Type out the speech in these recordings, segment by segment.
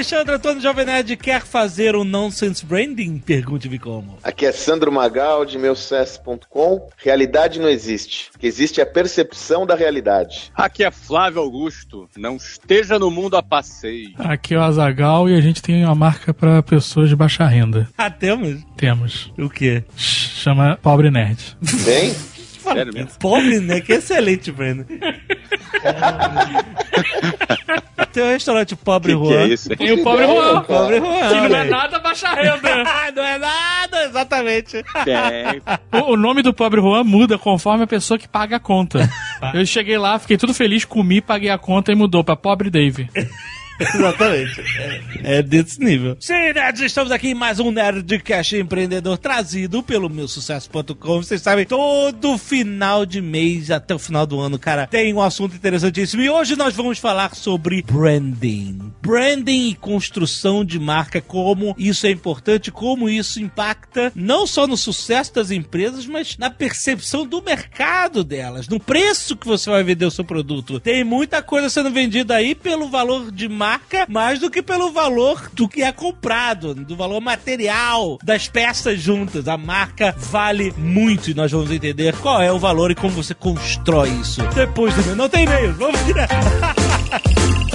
Alexandre Antônio Jovem Nerd quer fazer um nonsense branding? Pergunte-me como. Aqui é Sandro Magal, de meusucesso.com. Realidade não existe. O que existe é a percepção da realidade. Aqui é Flávio Augusto. Não esteja no mundo a passeio. Aqui é o Azagal e a gente tem uma marca para pessoas de baixa renda. Ah, temos? Temos. O quê? Chama Pobre Nerd. Bem? Sério mesmo? Pobre, né? Que excelente, Breno. Tem um restaurante Pobre Que que Juan. é isso? Tem o Pobre Juan. Pobre Juan. Que não é nada baixa renda. Ah, não é nada, exatamente. O, o nome do Pobre Juan muda conforme a pessoa que paga a conta. Eu cheguei lá, fiquei tudo feliz, comi, paguei a conta e mudou pra Pobre Dave. Exatamente. É, é desse nível. Sim, nerds, estamos aqui em mais um Nerdcast Empreendedor trazido pelo meu sucesso.com. Vocês sabem, todo final de mês até o final do ano, cara, tem um assunto interessantíssimo. E hoje nós vamos falar sobre branding. Branding e construção de marca, como isso é importante, como isso impacta não só no sucesso das empresas, mas na percepção do mercado delas, no preço que você vai vender o seu produto. Tem muita coisa sendo vendida aí pelo valor de marca, mais do que pelo valor do que é comprado, do valor material das peças juntas. A marca vale muito e nós vamos entender qual é o valor e como você constrói isso. Depois do Não tem e-mail, vamos direto.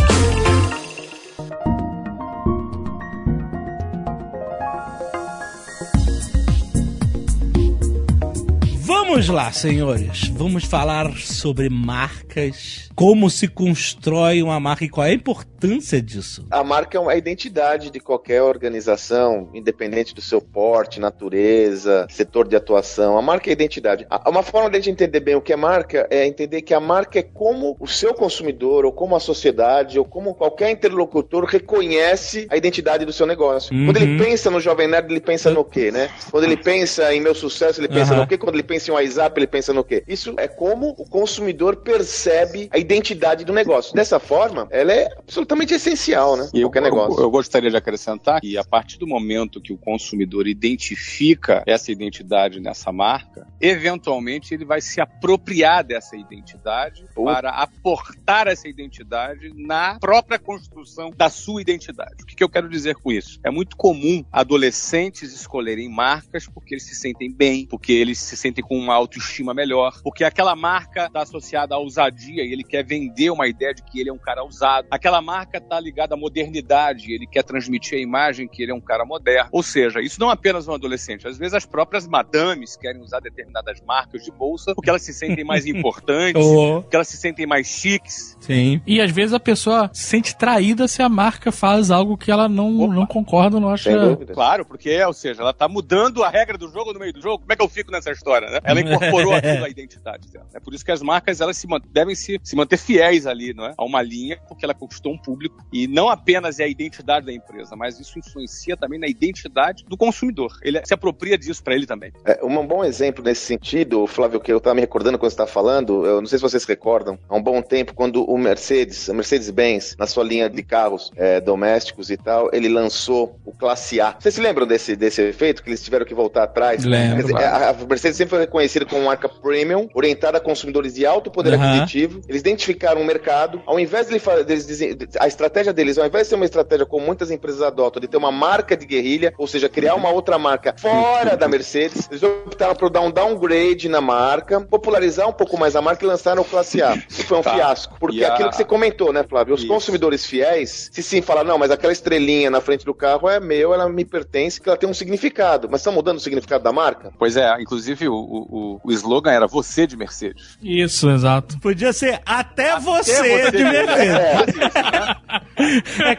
Vamos lá, senhores. Vamos falar sobre marcas, como se constrói uma marca e qual é a importância disso. A marca é a identidade de qualquer organização, independente do seu porte, natureza, setor de atuação. A marca é a identidade. Uma forma de a gente entender bem o que é marca é entender que a marca é como o seu consumidor, ou como a sociedade, ou como qualquer interlocutor reconhece a identidade do seu negócio. Uhum. Quando ele pensa no Jovem Nerd, ele pensa no quê, né? Quando ele pensa em meu sucesso, ele pensa Aham. no quê? Quando ele pensa em WhatsApp, ele pensa no quê? Isso é como o consumidor percebe a identidade do negócio. Dessa forma, ela é absolutamente essencial, né? E eu, Qualquer negócio. eu, eu gostaria de acrescentar que a partir do momento que o consumidor identifica essa identidade nessa marca, eventualmente ele vai se apropriar dessa identidade para aportar essa identidade na própria construção da sua identidade. O que, que eu quero dizer com isso? É muito comum adolescentes escolherem marcas porque eles se sentem bem, porque eles se sentem com uma autoestima melhor, porque aquela marca está associada à ousadia e ele quer vender uma ideia de que ele é um cara ousado. Aquela marca está ligada à modernidade, ele quer transmitir a imagem que ele é um cara moderno. Ou seja, isso não é apenas um adolescente. Às vezes as próprias madames querem usar determinadas marcas de bolsa porque elas se sentem mais importantes, Oh, porque elas se sentem mais chiques. sim. E às vezes a pessoa se sente traída se a marca faz algo que ela não, Opa. não concorda, não acha. Claro, porque, ou seja, ela tá mudando a regra do jogo no meio do jogo. Como é que eu fico nessa história, né? Ela incorporou aquilo à identidade dela. É por isso que as marcas, elas se devem se, se manter fiéis ali, não é? A uma linha, porque ela conquistou um público. E não apenas é a identidade da empresa, mas isso influencia também na identidade do consumidor. Ele se apropria disso para ele também. É, um bom exemplo nesse sentido, Flávio, que eu estava me recordando quando você estava falando, eu não sei se vocês recordam, há um bom tempo, quando o Mercedes, a Mercedes-Benz, na sua linha de carros é, domésticos e tal, ele lançou o Classe A. Vocês se lembram desse, desse efeito, que eles tiveram que voltar atrás? Lembro, dizer, a, a Mercedes sempre foi reconhecida como marca premium, orientada a consumidores de alto poder Aham. aquisitivo. Eles identificaram um mercado, ao invés de ele fa- deles dizer, a estratégia deles, ao invés de ser uma estratégia como muitas empresas adotam, de ter uma marca de guerrilha, ou seja, criar uma outra marca fora da Mercedes, eles optaram por dar um downgrade na marca, popularizar um pouco mais a marca e lançaram o Classe A. E foi um Tá. fiasco. Porque a- aquilo que você comentou, né, Flávio? Os Isso. consumidores fiéis, se sim falar, não, mas aquela estrelinha na frente do carro é meu, ela me pertence, que ela tem um significado. Mas estão mudando o significado da marca? Pois é, inclusive o, o, o slogan era você de Mercedes. Isso, exato. Podia ser até, Até você, você de de Mercedes. É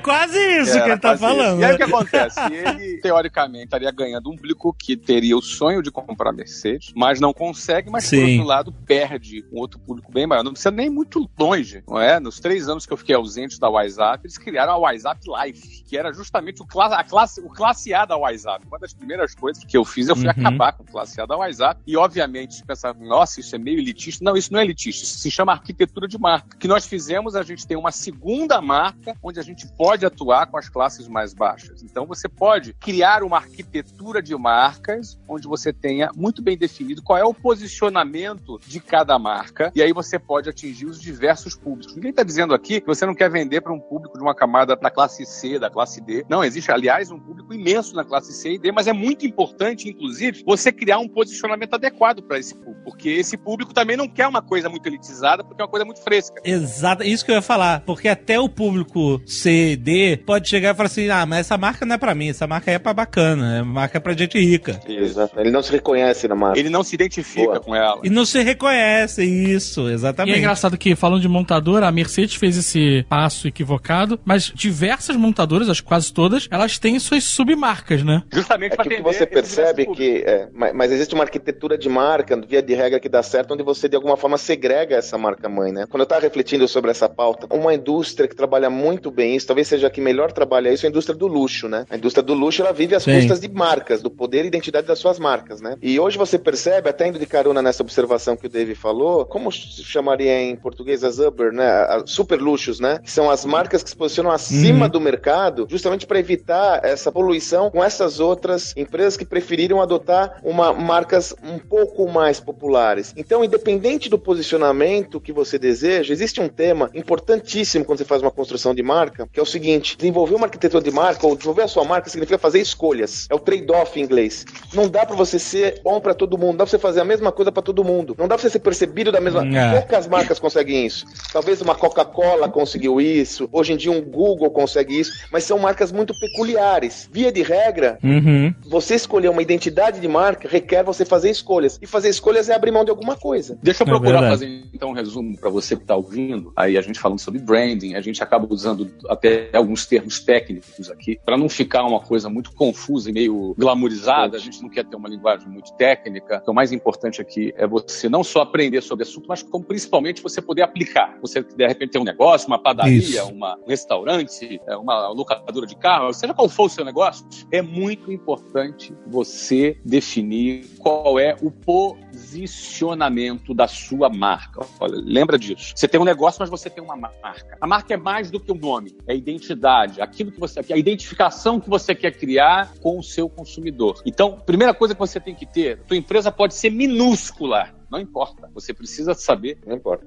quase isso que Era ele tá falando. isso. E aí o que acontece? Ele, teoricamente, estaria ganhando um público que teria o sonho de comprar Mercedes, mas não consegue, mas por Sim. outro lado perde um outro público bem maior. Não precisa nem muito longe, não é? Nos três anos que eu fiquei ausente da WhatsApp, eles criaram a WhatsApp Life, que era justamente o, cla a classe, o classe A da WhatsApp. Uma das primeiras coisas que eu fiz, eu fui Uhum. acabar com o classe A da WhatsApp. E, obviamente, pensava, nossa, isso é meio elitista. Não, isso não é elitista, isso se chama arquitetura de marca. O que nós fizemos, a gente tem uma segunda marca, onde a gente pode atuar com as classes mais baixas. Então você pode criar uma arquitetura de marcas onde você tenha muito bem definido qual é o posicionamento de cada marca e aí você pode atingir os diversos públicos. Ninguém está dizendo aqui que você não quer vender para um público de uma camada da classe C, da classe D. Não, existe, aliás, um público imenso na classe C e D, mas é muito importante, inclusive, você criar um posicionamento adequado para esse público, porque esse público também não quer uma coisa muito elitizada, porque é uma coisa muito fresca. Exato, isso que eu ia falar, porque até o público C, D pode chegar e falar assim: ah, mas essa marca não é para mim, essa marca é para bacana, é marca para gente rica. Exato. Ele não se reconhece na marca. Ele não se identifica Boa. com ela. E não se reconhece, isso, exatamente. E é engraçado que, falando de montadora, a Mercedes fez esse passo equivocado, mas diversas montadoras, acho que quase todas, elas têm suas submarcas, né? Justamente é para que você percebe que. É, mas, mas, existe uma arquitetura de marca, via de regra, que dá certo, onde você de alguma forma segrega essa marca mãe, né? Quando eu estava refletindo sobre essa pauta, uma indústria que trabalha muito bem isso, talvez seja a que melhor trabalha isso, é a indústria do luxo, né? A indústria do luxo ela vive às Sim. custas de marcas, do poder e identidade das suas marcas, né? E hoje você percebe, até indo de carona nessa observação que o Dave falou, como se chamaria em português as Uber, né? As super luxos, né? Que são as marcas que se posicionam acima uhum. do mercado, justamente para evitar essa poluição com essas outras empresas que preferiram adotar uma marcas um pouco mais populares. Então, independente do posicionamento que você deseja, existe um tema importantíssimo quando você faz uma construção de marca, que é o seguinte: desenvolver uma arquitetura de marca ou desenvolver a sua marca significa fazer escolhas. É o trade-off em inglês. Não dá para você ser bom para todo mundo, não dá pra você fazer a mesma coisa para todo mundo. Não dá pra você ser percebido da mesma. É. Poucas marcas conseguem isso. Talvez uma Coca-Cola conseguiu isso, hoje em dia um Google consegue isso, mas são marcas muito peculiares. Via de regra, uhum. você escolher uma identidade de marca requer você fazer escolhas. E fazer escolhas é abrir mão de alguma coisa. Deixa eu é procurar é fazer então um resumo para você que está ouvindo. Aí a gente falando sobre branding, a gente acaba usando até alguns termos técnicos aqui, para não ficar uma coisa muito confusa e meio glamourizada. A gente não quer ter uma linguagem muito técnica. Então, o mais importante aqui é você não só aprender sobre o assunto, mas como principalmente você poder aplicar. Você, de repente, tem um negócio, uma padaria, uma, um restaurante, é, uma locadora de carro, seja qual for o seu negócio, é muito importante você definir qual é o posicionamento da sua marca. Olha, lembra disso. Você tem um negócio, mas você tem uma marca. A marca é mais do que um nome, é identidade, aquilo que você a identificação que você quer criar com o seu consumidor. Então, primeira coisa que você tem que ter, tua empresa pode ser minúscula, não importa. Você precisa saber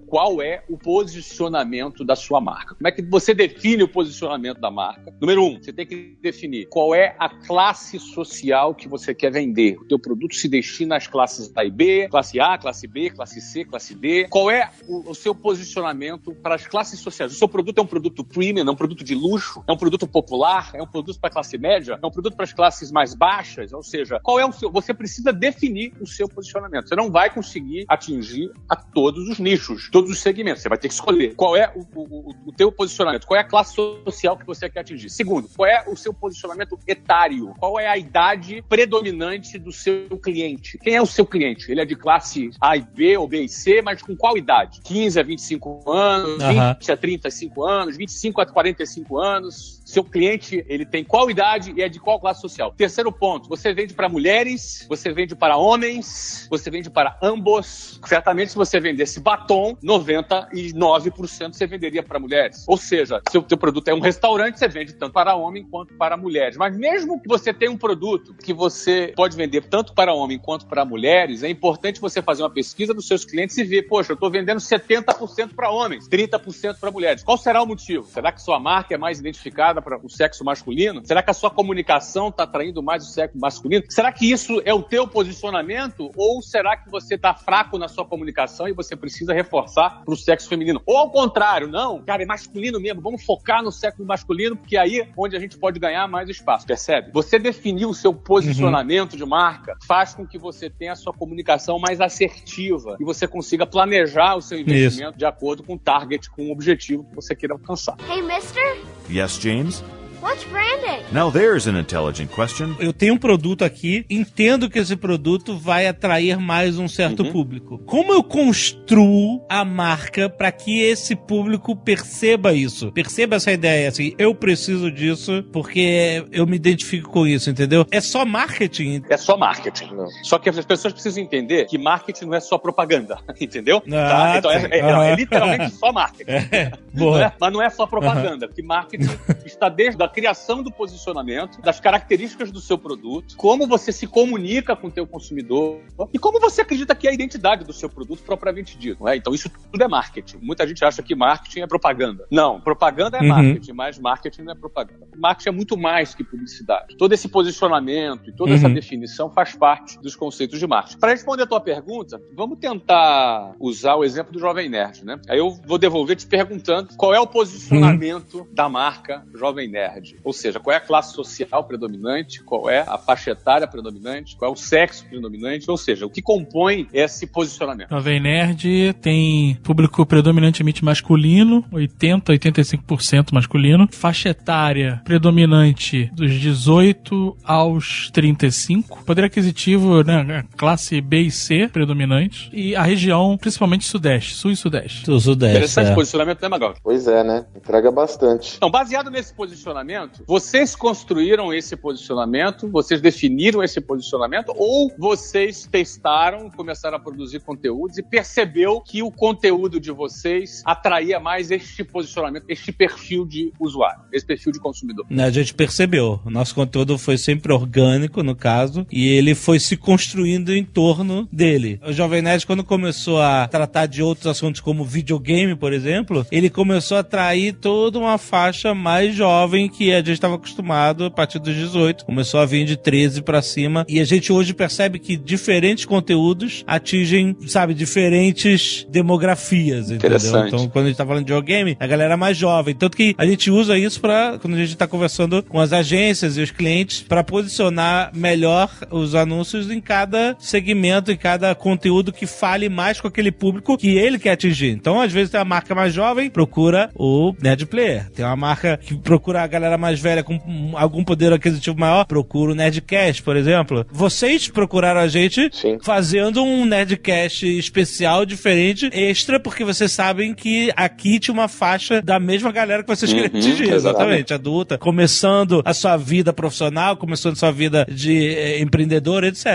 qual é o posicionamento da sua marca. Como é que você define o posicionamento da marca? Número um, você tem que definir qual é a classe social que você quer vender. O teu produto se destina às classes A e B, classe A, classe B, classe C, classe D. Qual é o, o seu posicionamento para as classes sociais? O seu produto é um produto premium, é um produto de luxo, é um produto popular, é um produto para a classe média, é um produto para as classes mais baixas? Ou seja, qual é o seu... Você precisa definir o seu posicionamento. Você não vai conseguir conseguir atingir a todos os nichos, todos os segmentos. Você vai ter que escolher qual é o, o, o teu posicionamento, qual é a classe social que você quer atingir. Segundo, qual é o seu posicionamento etário, qual é a idade predominante do seu cliente. Quem é o seu cliente? Ele é de classe A e B ou B e C, mas com qual idade? 15 a 25 anos, uhum. 20 a 35 anos, 25 a 45 anos, seu cliente ele tem qual idade e é de qual classe social. Terceiro ponto, você vende para mulheres, você vende para homens, você vende para ambos. Certamente, se você vendesse batom, 99% você venderia para mulheres. Ou seja, se o teu produto é um restaurante, você vende tanto para homem quanto para mulheres. Mas mesmo que você tenha um produto que você pode vender tanto para homem quanto para mulheres, é importante você fazer uma pesquisa dos seus clientes e ver, poxa, eu estou vendendo 70% para homens, 30% para mulheres. Qual será o motivo? Será que sua marca é mais identificada para o sexo masculino? Será que a sua comunicação está atraindo mais o sexo masculino? Será que isso é o teu posicionamento? Ou será que você está fraco na sua comunicação e você precisa reforçar para o sexo feminino? Ou ao contrário, não, cara, é masculino mesmo, vamos focar no sexo masculino, porque aí é onde a gente pode ganhar mais espaço, percebe? Você definir o seu posicionamento uhum. de marca faz com que você tenha a sua comunicação mais assertiva e você consiga planejar o seu investimento Isso. de acordo com o target, com o objetivo que você queira alcançar. Hey, mister? Yes, James? What's branding? Now there's an intelligent question. Eu tenho um produto aqui, entendo que esse produto vai atrair mais um certo público. Como eu construo a marca para que esse público perceba isso? Perceba essa ideia, assim, eu preciso disso porque eu me identifico com isso, entendeu? É só marketing. É só marketing. Não. Só que as pessoas precisam entender que marketing não é só propaganda, entendeu? Ah, Então, é, é- não, é Aham. literalmente só marketing. É, Não boa. é? Mas não é só propaganda, porque marketing está desde a criação do posicionamento, das características do seu produto, como você se comunica com o teu consumidor e como você acredita que é a identidade do seu produto propriamente dito. é? Então isso tudo é marketing. Muita gente acha que marketing é propaganda. Não, propaganda é Uhum. marketing, mas marketing não é propaganda. Marketing é muito mais que publicidade. Todo esse posicionamento e toda essa Uhum. definição faz parte dos conceitos de marketing. Para responder a tua pergunta, vamos tentar usar o exemplo do Jovem Nerd, né? Aí eu vou devolver te perguntando qual é o posicionamento da marca Jovem Nerd. Ou seja, qual é a classe social predominante, qual é a faixa etária predominante, qual é o sexo predominante, ou seja, o que compõe esse posicionamento. Jovem Nerd tem público predominantemente masculino, 80, 85% masculino. Faixa etária predominante dos 18 aos 35. Poder aquisitivo, né, classe B e C predominante. E a região, principalmente sudeste, sul e sudeste. Do Sudeste. Interessante é. posicionamento, né, Magal? Pois é, né? Entrega bastante. Então, baseado nesse posicionamento, vocês construíram esse posicionamento, vocês definiram esse posicionamento, ou vocês testaram, começaram a produzir conteúdos e percebeu que o conteúdo de vocês atraía mais este posicionamento, este perfil de usuário, esse perfil de consumidor? Né, A gente percebeu. O nosso conteúdo foi sempre orgânico, no caso, e ele foi se construindo em torno dele. O Jovem Nerd, quando começou a tratar de outros assuntos como videogame, por exemplo, ele começou a atrair toda uma faixa mais jovem que a gente estava acostumado a partir dos 18. Começou a vir de 13 pra cima. E a gente hoje percebe que diferentes conteúdos atingem, sabe, diferentes demografias, entendeu? Interessante. Então, quando a gente tá falando de videogame, a galera é mais jovem. Tanto que a gente usa isso para quando a gente tá conversando com as agências e os clientes, para posicionar melhor os anúncios em cada segmento, em cada conteúdo que fale mais com aquele público que ele quer atingir. Então, às vezes, tem uma marca mais jovem, procura o Nerd Player. Tem uma marca que procura a galera mais velha com hum, algum poder aquisitivo maior, procura o Nerdcast, por exemplo. Vocês procuraram a gente Sim. fazendo um Nerdcast especial, diferente, extra, porque vocês sabem que aqui tinha uma faixa da mesma galera que vocês queriam Uhum, atingir, exatamente. exatamente, adulta, começando a sua vida profissional, começando a sua vida de eh, empreendedor, etc.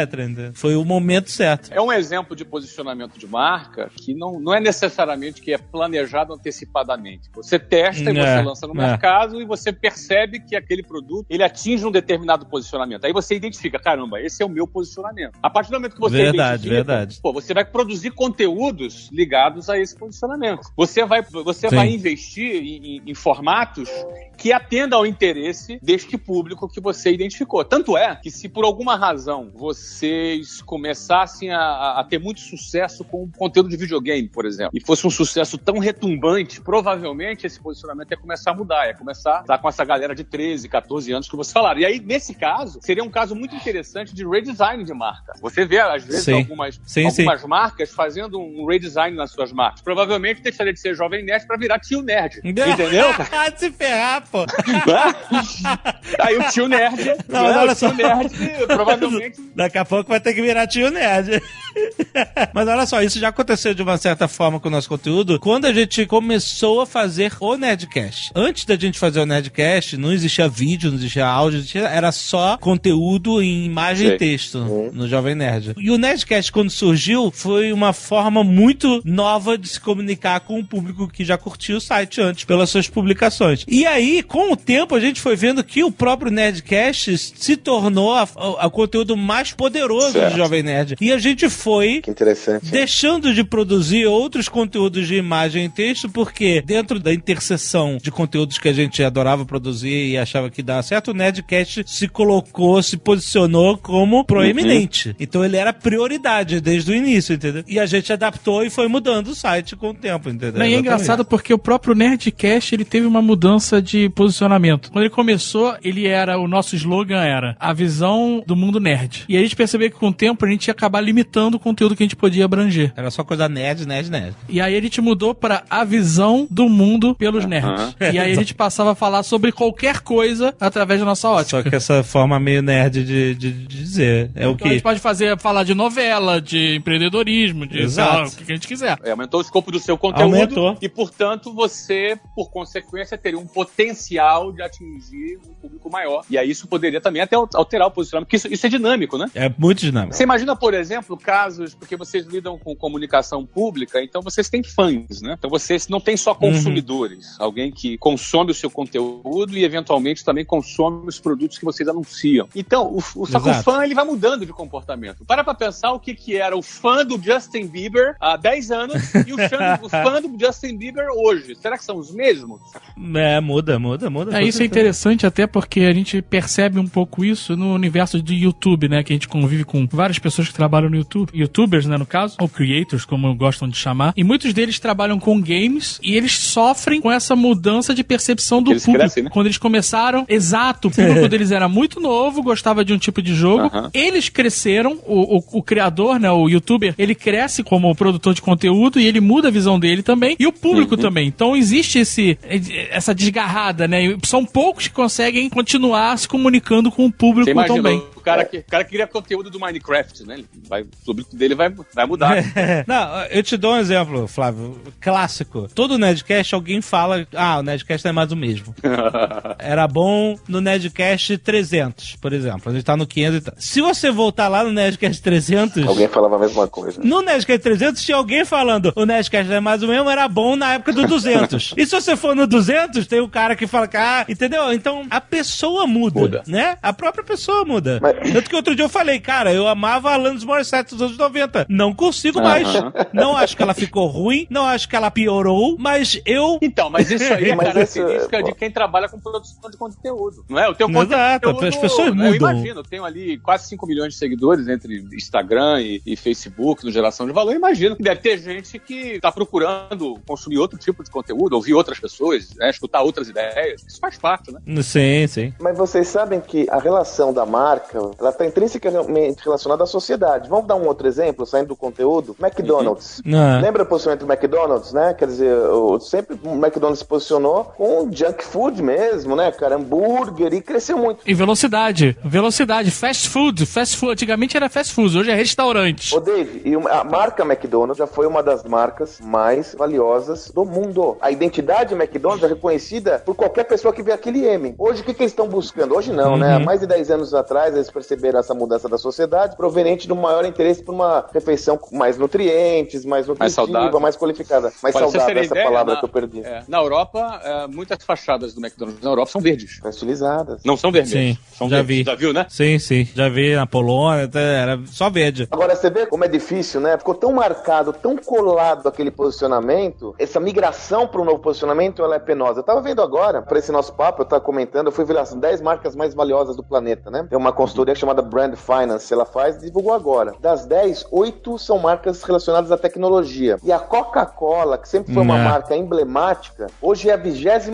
Foi o momento certo. É um exemplo de posicionamento de marca que não, não é necessariamente que é planejado antecipadamente. Você testa e É, você lança no é. mercado e você percebe que aquele produto ele atinge um determinado posicionamento. Aí você identifica, caramba, esse é o meu posicionamento. A partir do momento que você Verdade, verdade. pô, você vai produzir conteúdos ligados a esse posicionamento. Você vai, você Sim. vai investir em, em- em formatos que atendam ao interesse deste público que você identificou. Tanto é que se por alguma razão vocês começassem a, a- ter muito sucesso com conteúdo de videogame, por exemplo, e fosse um sucesso tão retumbante, provavelmente esse posicionamento ia começar a mudar, ia começar a estar com essa galera de 13, 14 anos que você falaram. E aí, nesse caso, seria um caso muito interessante de redesign de marca. Você vê, às vezes, Sim. algumas, Sim, algumas marcas fazendo um redesign nas suas marcas. Provavelmente deixaria de ser jovem nerd para virar tio nerd. Entendeu? Ah, se ferrar, pô. Aí o tio nerd. Não, né, mas olha o tio só. nerd, provavelmente. Daqui a pouco vai ter que virar tio nerd. Mas olha só, isso já aconteceu de uma certa forma com o nosso conteúdo quando a gente começou a fazer o Nerdcast. Antes da gente fazer o Nerdcast, não existia vídeo, não existia áudio, existia- era só conteúdo em imagem Sei. e texto no Jovem Nerd. E o Nerdcast, quando surgiu, foi uma forma muito nova de se comunicar com o público que já curtia o site antes, pelas suas publicações. E aí, com o tempo, a gente foi vendo que o próprio Nerdcast se tornou o conteúdo mais poderoso Certo. do Jovem Nerd. E a gente foi deixando de produzir outros conteúdos de imagem e texto, porque dentro da interseção de conteúdos que a gente adorava produzir e achava que dava certo, o Nerdcast se colocou, se posicionou como proeminente. Então ele era prioridade desde o início, entendeu? E a gente adaptou e foi mudando o site com o tempo, entendeu? Não, e é engraçado porque o próprio Nerdcast ele teve uma mudança de posicionamento. Quando ele começou, ele era, o nosso slogan era a visão do mundo nerd. E aí a gente percebeu que com o tempo a gente ia acabar limitando o conteúdo que a gente podia abranger. Era só coisa nerd, nerd, nerd. E aí a gente mudou pra a visão do mundo pelos nerds. E aí a gente passava a falar sobre qualquer coisa através da nossa ótica. Só que essa forma meio nerd de, de, de dizer. É o Então a gente que. pode fazer, falar de novela, de empreendedorismo, de sei Exato. lá, o que a gente quiser. É, aumentou o escopo do seu conteúdo Aumentou. e, portanto, você, por consequência, teria um potencial de atingir um público maior. E aí isso poderia também até alterar o posicionamento, porque isso, isso é dinâmico, né? É muito dinâmico. Você imagina, por exemplo, casos, porque vocês lidam com comunicação pública, então vocês têm fãs, né? Então vocês não têm só consumidores, alguém que consome o seu conteúdo e eventualmente também consome os produtos que vocês anunciam. Então, o, o, só que o Exato. fã ele vai mudando de comportamento. Para pra pensar o que, que era o fã do Justin Bieber há 10 anos e o, fã- o fã do Justin Bieber hoje. Será que são os mesmos? É, muda, muda, muda. É, isso é interessante até porque a gente percebe um pouco isso no universo de YouTube, né? Que a gente convive com várias pessoas que trabalham no YouTube. Youtubers, né, no caso. Ou creators, como gostam de chamar. E muitos deles trabalham com games e eles sofrem com essa mudança de percepção do Eles público. crescem, né? Quando eles começaram, exato, o público deles era muito novo, gostava de um tipo de jogo. Aham. Eles cresceram, o, o, o criador, né, o youtuber, ele cresce como produtor de conteúdo e ele muda a visão dele também. E o público também. Então existe esse, essa desgarrada, né? São poucos que conseguem continuar se comunicando com o público imagina, também. o cara, que, o cara que cria conteúdo do Minecraft, né? Ele vai, o público dele vai, vai mudar. Não, eu te dou um exemplo, Flávio, clássico. Todo Nerdcast alguém fala, ah, o Nerdcast é mais o mesmo. Era bom no Nerdcast 300, por exemplo. A gente tá no 500 e tal. Se você voltar lá no Nerdcast 300... Alguém falava a mesma coisa. No Nerdcast 300 tinha alguém falando o Nerdcast é mais o mesmo, era bom na época do 200. e se você for no 200, tem o cara que fala que, ah, entendeu? Então a pessoa muda, Muda. né? A própria pessoa muda. Mas- Tanto que outro dia eu falei, cara, eu amava a Alanis Morissette dos anos 90. Não consigo mais. Aham. Não acho que ela ficou ruim, não acho que ela piorou, mas eu... Então, mas isso aí é Mas característica isso- de quem trabalha com produção de conteúdo. Não é? O teu Exato, conteúdo. as pessoas Eu mudam. imagino, eu tenho ali quase 5 milhões de seguidores entre Instagram e, e Facebook no Geração de Valor. Eu imagino que deve ter gente que está procurando consumir outro tipo de conteúdo, ouvir outras pessoas, né, escutar outras ideias. Isso faz parte, né? Sim, sim. Mas vocês sabem que a relação da marca, ela está intrinsecamente relacionada à sociedade. Vamos dar um outro exemplo, saindo do conteúdo? McDonald's. Ah. Lembra o posicionamento do McDonald's, né? Quer dizer, sempre o McDonald's se posicionou com junk food mesmo, né, cara? Hambúrguer e cresceu muito. E velocidade. Velocidade. Fast food. Fast food. Antigamente era fast food, hoje é restaurante. Ô Dave, e a marca McDonald's já foi uma das marcas mais valiosas do mundo. A identidade McDonald's é reconhecida por qualquer pessoa que vê aquele M. Hoje, o que, que eles estão buscando? Hoje não, né? Há mais de 10 anos atrás, eles perceberam essa mudança da sociedade proveniente do maior interesse por uma refeição com mais nutrientes, mais nutritiva, saudável. mais qualificada. Mais vocês saudável, essa ideia, palavra na- que eu perdi. é, na Europa, é, muitas fachadas do McDonald's na Europa são verdes. Estilizadas. Não são vermelhas. Sim, são já verdes. vi. Já viu, né? Sim, sim. Já vi na Polônia, até era só verde. Agora, você vê como é difícil, né? Ficou tão marcado, tão colado aquele posicionamento. Essa migração para um novo posicionamento, ela é penosa. Eu tava vendo agora, para esse nosso papo, eu tava comentando, eu fui ver as 10 marcas mais valiosas do planeta, né? Tem uma consultoria chamada Brand Finance, ela faz, divulgou agora. Das 10, 8 são marcas relacionadas à tecnologia. E a Coca-Cola, que sempre foi uma Né. marca emblemática, hoje é a 27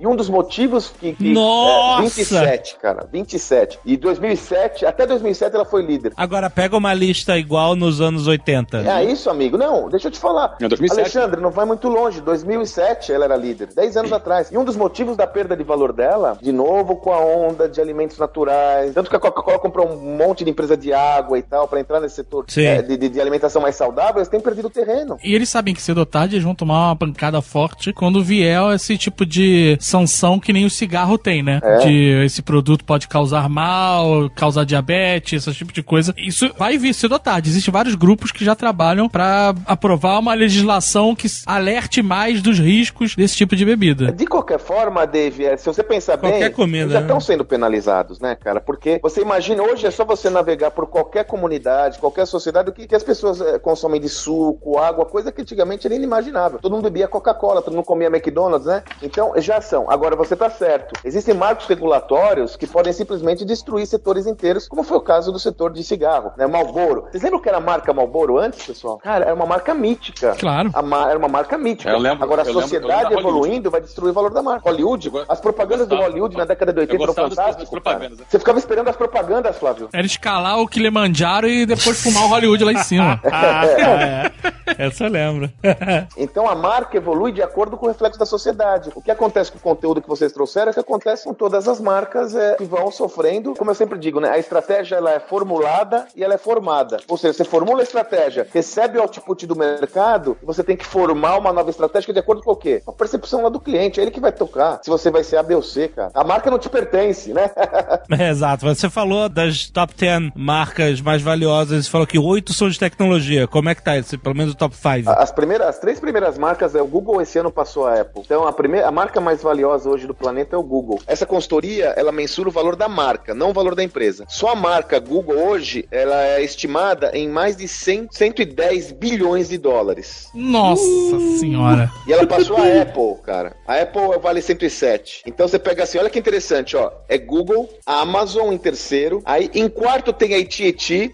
E um dos motivos que... que Nossa! É, 27, cara. 27. E 2007, até 2007 ela foi líder. Agora pega uma lista igual nos anos 80. É isso, amigo. Não, deixa eu te falar. Em 2007. Alexandre, não vai muito longe. 2007 ela era líder, 10 anos atrás. E um dos motivos da perda de valor dela, de novo com a onda de alimentos naturais, tanto que a Coca-Cola comprou um monte de empresa de água e tal para entrar nesse setor é, de, de- de alimentação mais saudável, eles têm perdido terreno. E eles sabem que cedo ou tarde eles vão tomar uma pancada forte quando vier esse tipo de sanção que nem o cigarro tem, né? É. De esse produto pode causar mal, causar diabetes, esse tipo de coisa. Isso vai vir cedo ou tarde. Existem vários grupos que já trabalham pra aprovar uma legislação que alerte mais dos riscos desse tipo de bebida. De qualquer forma, Dave, é, se você pensar Qualquer bem, comida, eles já né? estão sendo penalizados, né, cara? Porque você imagina, hoje é só você navegar por qualquer comunidade, qualquer sociedade, o que, que as pessoas eh, consomem de suco, água, coisa que antigamente era inimaginável. Todo mundo bebia Coca-Cola, todo mundo comia McDonald's, né? Então, já são. Agora, você tá certo. Existem marcos regulatórios que podem simplesmente destruir setores inteiros, como foi o caso do setor de cigarro, né? Marlboro. Vocês lembram que era a marca Marlboro antes, pessoal? Cara, era uma marca mítica. Claro. A ma- era uma marca mítica. Eu lembro, Agora, a sociedade lembro evoluindo vai destruir o valor da marca. Hollywood, as propagandas do Hollywood na década de 80 eram fantásticas. Você ficava esperando as propagandas, Flávio. Era escalar o Kilimanjaro e depois fumar o Hollywood lá em cima. ah, é. Essa eu lembro. então a marca evolui de acordo com o reflexo da sociedade. O que acontece com o conteúdo que vocês trouxeram é o que acontece com todas as marcas é, que vão sofrendo. Como eu sempre digo, né? A estratégia ela é formulada e ela é formada. Ou seja, você formula a estratégia, recebe o output do mercado, você tem que formar uma nova estratégia de acordo com o quê? Com a percepção lá do cliente. É ele que vai tocar. Se você vai ser A, B ou C, cara. A marca não te pertence, né? é, exato. Você falou das top 10 marcas mais valiosas, você falou que oito são de tecnologia. Como é que tá esse? Pelo menos o top 5. As primeiras, as três primeiras marcas é o Google esse ano passou a Apple. Então a primeira, a marca mais valiosa hoje do planeta é o Google. Essa consultoria, ela mensura o valor da marca, não o valor da empresa. Só a marca Google hoje, ela é estimada em mais de 100, 110 bilhões de dólares. Nossa uh! senhora. E ela passou a Apple, cara. A Apple vale 107. Então você pega assim, olha que interessante, ó. É Google, Amazon em terceiro, aí em quarto tem a AT&T,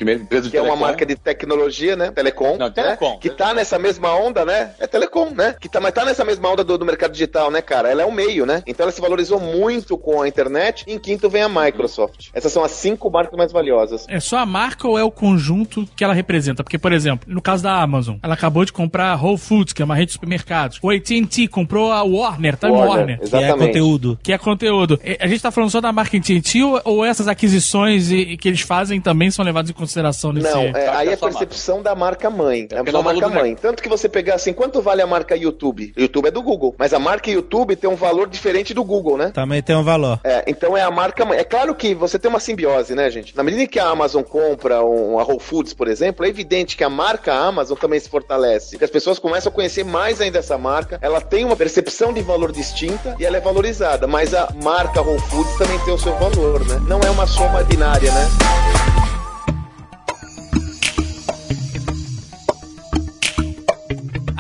que é uma marca de tecnologia, né? Telecom, não, né? Telecom. Que tá nessa mesma onda, né? É Telecom, né? Que tá, mas tá nessa mesma onda do, do mercado digital, né, cara? Ela é o meio, né? Então ela se valorizou muito com a internet. E em quinto vem a Microsoft. Essas são as cinco marcas mais valiosas. É só a marca ou é o conjunto que ela representa? Porque, por exemplo, no caso da Amazon, ela acabou de comprar a Whole Foods, que é uma rede de supermercados. O AT&T comprou a Warner, tá? Warner, Warner exatamente. que é conteúdo. Que é conteúdo. A gente tá falando só da marca AT&T ou, ou essas aquisições e, que eles fazem também são levadas em consideração nesse... Não, é, aí é a percepção marca. da marca mãe. É, é a marca mãe. Tanto que você pegar assim, quanto vale a marca YouTube? YouTube é do Google, mas a marca YouTube tem um valor diferente do Google, né? Também tem um valor. É, então é a marca. É claro que você tem uma simbiose, né, gente? Na medida que a Amazon compra um, a Whole Foods, por exemplo, é evidente que a marca Amazon também se fortalece. Que as pessoas começam a conhecer mais ainda essa marca, ela tem uma percepção de valor distinta e ela é valorizada, mas a marca Whole Foods também tem o seu valor, né? Não é uma soma binária, né?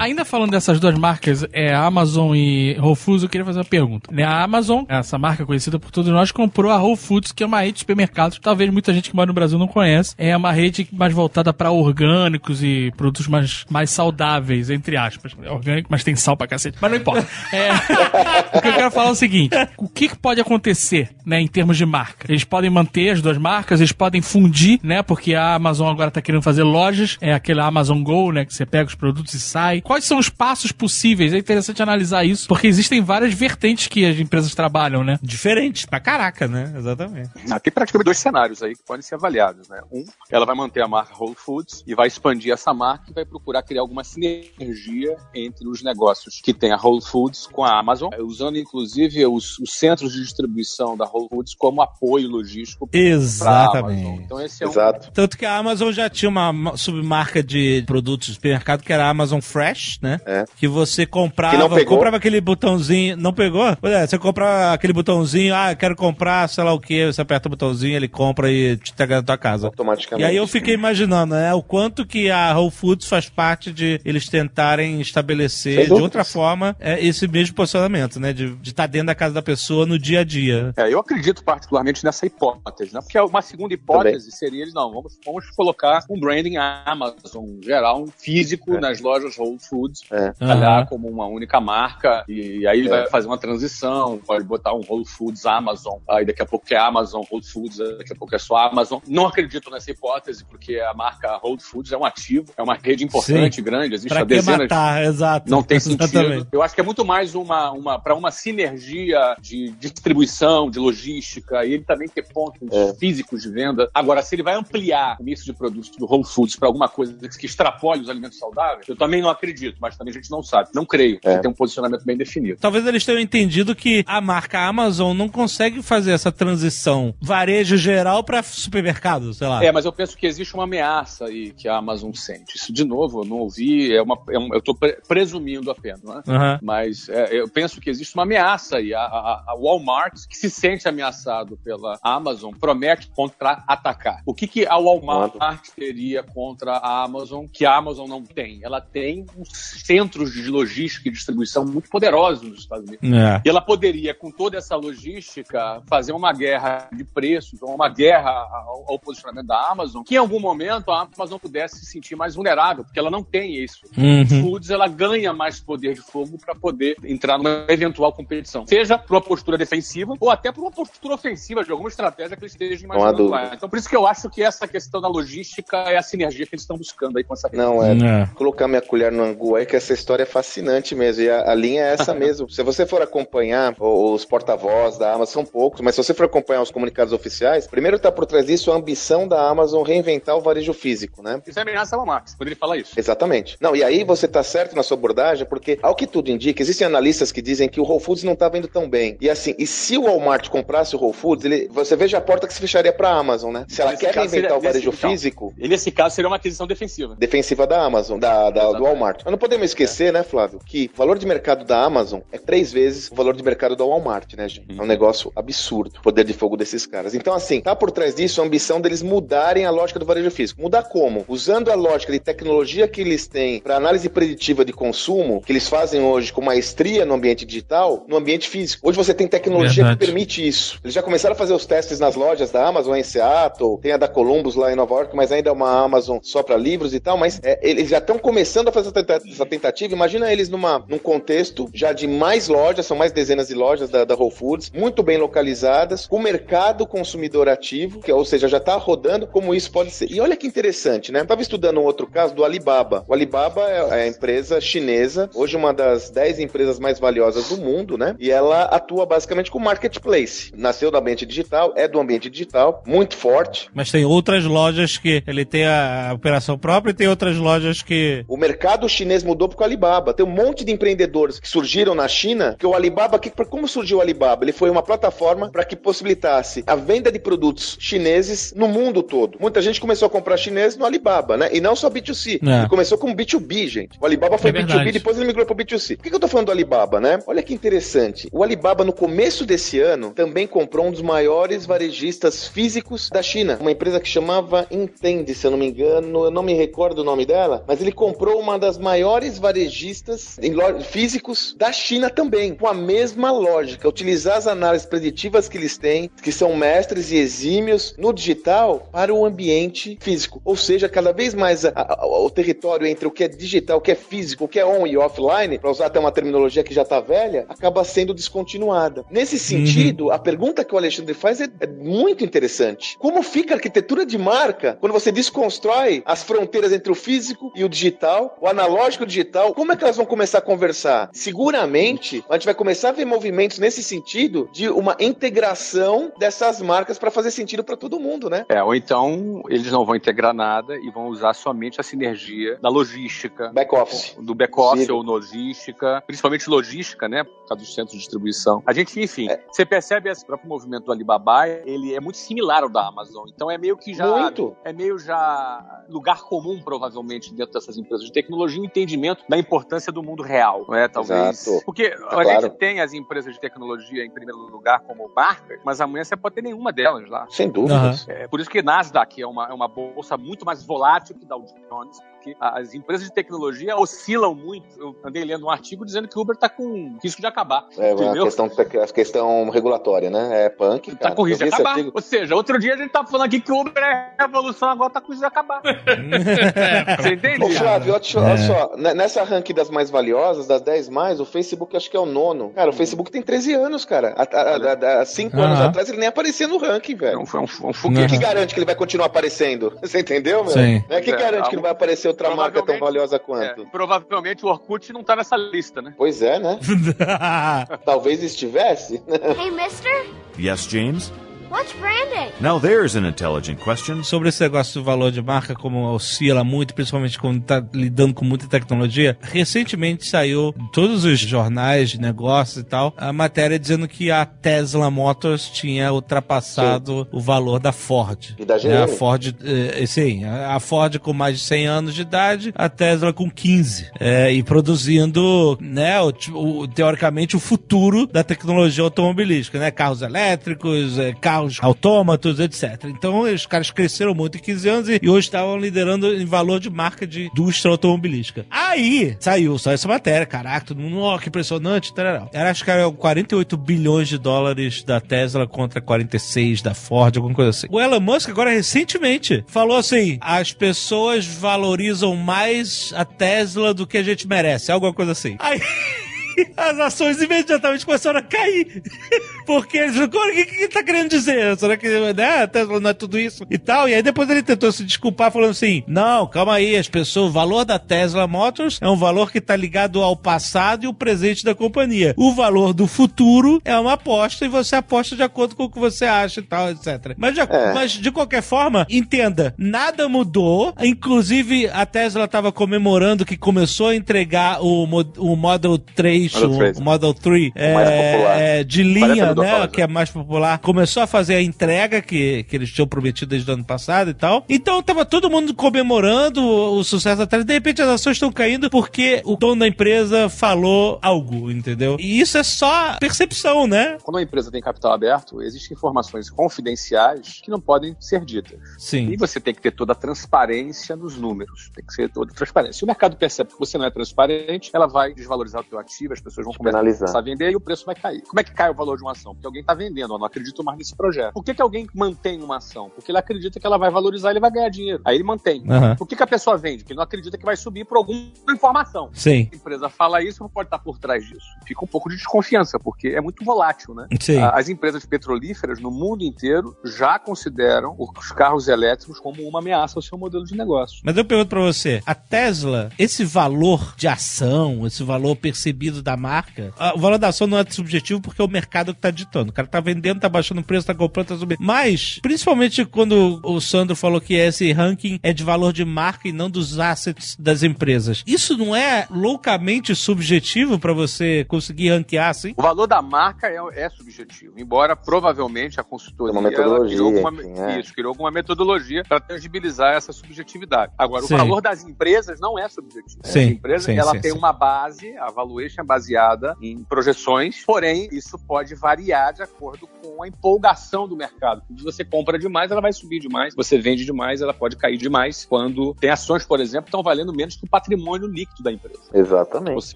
Ainda falando dessas duas marcas, é Amazon e Whole Foods, eu queria fazer uma pergunta. Né, a Amazon, essa marca conhecida por todos nós, comprou a Whole Foods, que é uma rede de supermercados que talvez muita gente que mora no Brasil não conhece. É uma rede mais voltada para orgânicos e produtos mais, mais saudáveis, entre aspas. É orgânico, mas tem sal pra cacete. Mas não importa. É, o que eu quero falar é o seguinte: o que pode acontecer, né, em termos de marca? Eles podem manter as duas marcas, eles podem fundir, né? Porque a Amazon agora tá querendo fazer lojas, é aquele Amazon Go, né? Que você pega os produtos e sai quais são os passos possíveis? É interessante analisar isso, porque existem várias vertentes que as empresas trabalham, né? Diferentes pra caraca, né? Exatamente. Ah, tem praticamente dois cenários aí que podem ser avaliados, né? Um, ela vai manter a marca Whole Foods e vai expandir essa marca e vai procurar criar alguma sinergia entre os negócios que tem a Whole Foods com a Amazon, usando inclusive os, os centros de distribuição da Whole Foods como apoio logístico. Exatamente. Então esse é Exato. Um... Tanto que a Amazon já tinha uma submarca de produtos de supermercado que era a Amazon Fresh né? É. Que você comprava, que comprava aquele botãozinho, não pegou? Pois é, você comprava aquele botãozinho, ah, quero comprar, sei lá o que, você aperta o botãozinho, ele compra e te entrega na tua casa. Automaticamente. E aí eu fiquei imaginando, né, o quanto que a Whole Foods faz parte de eles tentarem estabelecer de outra forma é, esse mesmo posicionamento, né, de estar tá dentro da casa da pessoa no dia a dia. É, eu acredito particularmente nessa hipótese, né, porque uma segunda hipótese Também. seria eles, não, vamos, vamos colocar um branding Amazon geral, um físico é. nas lojas Whole Foods, é. uhum. como uma única marca, e aí ele é. vai fazer uma transição, pode botar um Whole Foods Amazon, aí daqui a pouco é Amazon, Whole Foods, daqui a pouco é só Amazon. Não acredito nessa hipótese, porque a marca Whole Foods é um ativo, é uma rede importante, Sim. grande, existe pra a dezenas. Matar, exato. Não tem sentido. Eu acho que é muito mais uma, uma para uma sinergia de distribuição, de logística, e ele também ter pontos é. físicos de venda. Agora, se ele vai ampliar o mix de produtos do Whole Foods para alguma coisa que extrapole os alimentos saudáveis, eu também não acredito acredito, mas também a gente não sabe. Não creio. É. tem um posicionamento bem definido. Talvez eles tenham entendido que a marca Amazon não consegue fazer essa transição varejo geral para supermercado, sei lá. É, mas eu penso que existe uma ameaça aí que a Amazon sente. Isso, de novo, eu não ouvi, é uma, é um, eu estou presumindo apenas, né? Uhum. Mas é, eu penso que existe uma ameaça aí. A, a, a, Walmart, que se sente ameaçado pela Amazon, promete contra-atacar. O que, que a Walmart teria contra a Amazon que a Amazon não tem? Ela tem um centros de logística e distribuição muito poderosos nos Estados Unidos. É. E ela poderia, com toda essa logística, fazer uma guerra de preços, ou uma guerra ao, ao posicionamento da Amazon, que em algum momento a Amazon pudesse se sentir mais vulnerável, porque ela não tem isso. Uhum. Foods ela ganha mais poder de fogo para poder entrar numa eventual competição, seja por uma postura defensiva ou até por uma postura ofensiva de alguma estratégia que eles estejam imaginando lá. Então por isso que eu acho que essa questão da logística é a sinergia que eles estão buscando aí com essa Não, é. É. Colocar minha colher no angu aí, que essa história é fascinante mesmo. E a, a linha é essa mesmo. Se você for acompanhar o- os porta-voz da Amazon, são poucos, mas se você for acompanhar os comunicados oficiais, primeiro tá por trás disso a ambição da Amazon reinventar o varejo físico, né? Isso é ameaça ao Marx, quando ele fala isso. Exatamente. Não, e aí você tá certo na sua abordagem, porque, ao que tudo indica, existem analistas que dizem que o Whole Foods não tá vendo tão bem. E assim, e se o Walmart comprasse o Whole Foods, ele, você veja a porta que se fecharia pra Amazon, né? Se ela Nesse quer reinventar o seria- varejo nesse- então, físico, E nesse caso seria uma aquisição defensiva. defensiva da Amazon, da, da- do. Walmart. Mas não podemos esquecer, né, Flávio, que o valor de mercado da Amazon é três vezes o valor de mercado da Walmart, né, gente? É um negócio absurdo o poder de fogo desses caras. Então, assim, tá por trás disso a ambição deles mudarem a lógica do varejo físico. Mudar como? Usando a lógica de tecnologia que eles têm para análise preditiva de consumo, que eles fazem hoje com maestria no ambiente digital, no ambiente físico. Hoje você tem tecnologia Verdade. que permite isso. Eles já começaram a fazer os testes nas lojas da Amazon em Seattle, tem a da Columbus lá em Nova York, mas ainda é uma Amazon só para livros e tal, mas é, eles já estão começando a fazer essa tenta- essa tentativa. Imagina eles numa, num contexto já de mais lojas, são mais dezenas de lojas da, da Whole Foods, muito bem localizadas, com o mercado consumidor ativo, que, ou seja, já está rodando, como isso pode ser. E olha que interessante, né? Estava estudando um outro caso do Alibaba. O Alibaba é é a empresa chinesa, hoje uma das 10 empresas mais valiosas do mundo, né? E ela atua basicamente com marketplace. Nasceu do ambiente digital, é do ambiente digital, muito forte. Mas tem outras lojas que ele tem a operação própria e tem outras lojas que. O mercado chinês mudou pro Alibaba. Tem um monte de empreendedores que surgiram na China, que o Alibaba, que, como surgiu o Alibaba? Ele foi uma plataforma para que possibilitasse a venda de produtos chineses no mundo todo. Muita gente começou a comprar chinês no Alibaba, né? E não só B2C. É. Ele começou como B2B, gente. O Alibaba foi É B2B, verdade. depois ele migrou para B2C. Por que, que eu tô falando do Alibaba, né? Olha que interessante. O Alibaba, no começo desse ano, também comprou um dos maiores varejistas físicos da China. Uma empresa que chamava Entende, se eu não me engano. Eu não me recordo o nome dela, mas ele comprou uma das maiores varejistas em físicos da China também. Com a mesma lógica. Utilizar as análises preditivas que eles têm, que são mestres e exímios no digital, para o ambiente físico. Ou seja, cada vez mais a- a- o território entre o que é digital, o que é físico, o que é on e offline, para usar até uma terminologia que já está velha, acaba sendo descontinuada. Nesse sentido, a pergunta que o Alexandre faz é, é muito interessante. Como fica a arquitetura de marca quando você desconstrói as fronteiras entre o físico e o digital, o analógico e o digital? Como é que elas vão começar a conversar? Seguramente, a gente vai começar a ver movimentos nesse sentido de uma integração dessas marcas para fazer sentido para todo mundo, né? É, ou então eles não vão integrar nada e vão usar somente a sinergia da logística, Back office. do back-office Possível. ou logística, principalmente logística, né? Por causa dos centros de distribuição. A gente, enfim, você percebe esse próprio movimento do Alibaba, ele é muito similar ao da Amazon. Então é meio que já. Muito. É meio já lugar comum, provavelmente, dentro dessas empresas de tecnologia, entendimento da importância do mundo real, não é? Talvez. Exato. Porque a claro. gente tem as empresas de tecnologia em primeiro lugar como marcas, mas amanhã você pode ter nenhuma delas lá. Sem dúvidas. É por isso que Nasdaq é uma, é uma bolsa muito mais volátil que Dow Jones, porque as empresas de tecnologia oscilam muito. Eu andei lendo um artigo dizendo que o Uber está com risco de acabar. É, a questão, a questão regulatória, né? É punk. Tá cara. com risco de acabar. artigo. Ou seja, outro dia a gente tava falando aqui que o Uber é revolução, agora tá com risco de acabar. Você entende? Ô Flávio, olha só, É. nessa ranking das mais valiosas, das 10 mais, o Facebook acho que é o nono. Cara, o Facebook tem 13 anos, cara. Há- há- há- Há 5 anos atrás ele nem aparecia no ranking, É velho. um, é um, é um O foguete. que, que garante que ele vai continuar aparecendo? Você entendeu, meu? Sim. Né? que É, garante que não vai aparecer outra marca tão Provavelmente- valiosa É, quanto? provavelmente o Orkut não tá nessa lista, né? Pois é, né? Talvez estivesse. Hey, mister, Yes, James? What's branding? Now there's an intelligent question. Sobre esse negócio do valor de marca, como oscila muito, principalmente quando está lidando com muita tecnologia, recentemente saiu em todos os jornais de negócios e tal, a matéria dizendo que a Tesla Motors tinha ultrapassado o valor da Ford. E da Né, GM. A Ford, eh, sim, a Ford com mais de 100 anos de idade, a Tesla com 15. eh, e produzindo, né, o, o- teoricamente, o futuro da tecnologia automobilística, né? Carros elétricos, eh, carros carros autômatos, etc. Então os caras cresceram muito em 15 anos e, hoje estavam liderando em valor de marca de indústria automobilística. Aí saiu só essa matéria, caraca, todo mundo, ó, que impressionante, tarará. Era acho que era 48 bilhões de dólares da Tesla contra 46 da Ford, alguma coisa assim. O Elon Musk agora recentemente falou assim: as pessoas valorizam mais a Tesla do que a gente merece, alguma coisa assim. Aí as ações imediatamente começaram a cair. Porque eles o que, que ele tá querendo dizer? Será que né, a Tesla não é tudo isso e tal? E aí depois ele tentou se desculpar falando assim: não, calma aí, as pessoas, o valor da Tesla Motors é um valor que tá ligado ao passado e o presente da companhia. O valor do futuro é uma aposta e você aposta de acordo com o que você acha e tal, etc. Mas de, É. mas de qualquer forma, entenda, nada mudou. Inclusive, a Tesla estava comemorando que começou a entregar o, o Model 3, Model o, 3. o Model 3 é, mais popular. é, de 40 linha, né? dólares, Que é mais popular. Começou a fazer a entrega que, que eles tinham prometido desde o ano passado e tal. Então tava todo mundo comemorando o, o sucesso da Tesla. De repente as ações estão caindo porque o dono da empresa falou algo, entendeu? E isso é só percepção, né? Quando uma empresa tem capital aberto, existem informações confidenciais que não podem ser ditas. Sim. E você tem que ter toda a transparência nos números. Tem que ser toda a transparência. Se o mercado percebe que você não é transparente, ela vai desvalorizar o teu ativo, as pessoas vão começar Penalizar. a vender e o preço vai cair. Como é que cai o valor de uma ação? Porque alguém está vendendo, eu não acredito mais nesse projeto. Por que, que alguém mantém uma ação? Porque ele acredita que ela vai valorizar e ele vai ganhar dinheiro. Aí ele mantém. Aham. Por que, que a pessoa vende? Porque ele não acredita que vai subir por alguma informação. Sim. A empresa fala isso, não pode estar por trás disso. Fica um pouco de desconfiança, porque é muito volátil, né? Sim. As empresas petrolíferas no mundo inteiro já consideram os carros elétricos como uma ameaça ao seu modelo de negócio. Mas eu pergunto pra você, a Tesla, esse valor de ação, esse valor percebido da marca, o valor da ação não é subjetivo porque é o mercado que tá ditando. O cara tá vendendo, tá baixando o preço, tá comprando, tá subindo. Mas, principalmente quando o Sandro falou que esse ranking é de valor de marca e não dos assets das empresas. Isso não é loucamente subjetivo pra você conseguir ranquear assim? O valor da marca é, é subjetivo, embora provavelmente a consultoria Tem uma metodologia, criou alguma, enfim, é. isso, criou alguma metodologia para tangibilizar essa subjetividade. Agora, Sim. o valor das empresas não é subjetivo. Sim, a empresa sim, ela sim, tem sim. uma base, a valuation é baseada em projeções, porém isso pode variar de acordo com a empolgação do mercado. Se você compra demais, ela vai subir demais. Você vende demais, ela pode cair demais. Quando tem ações, por exemplo, que estão valendo menos que o patrimônio líquido da empresa. Exatamente.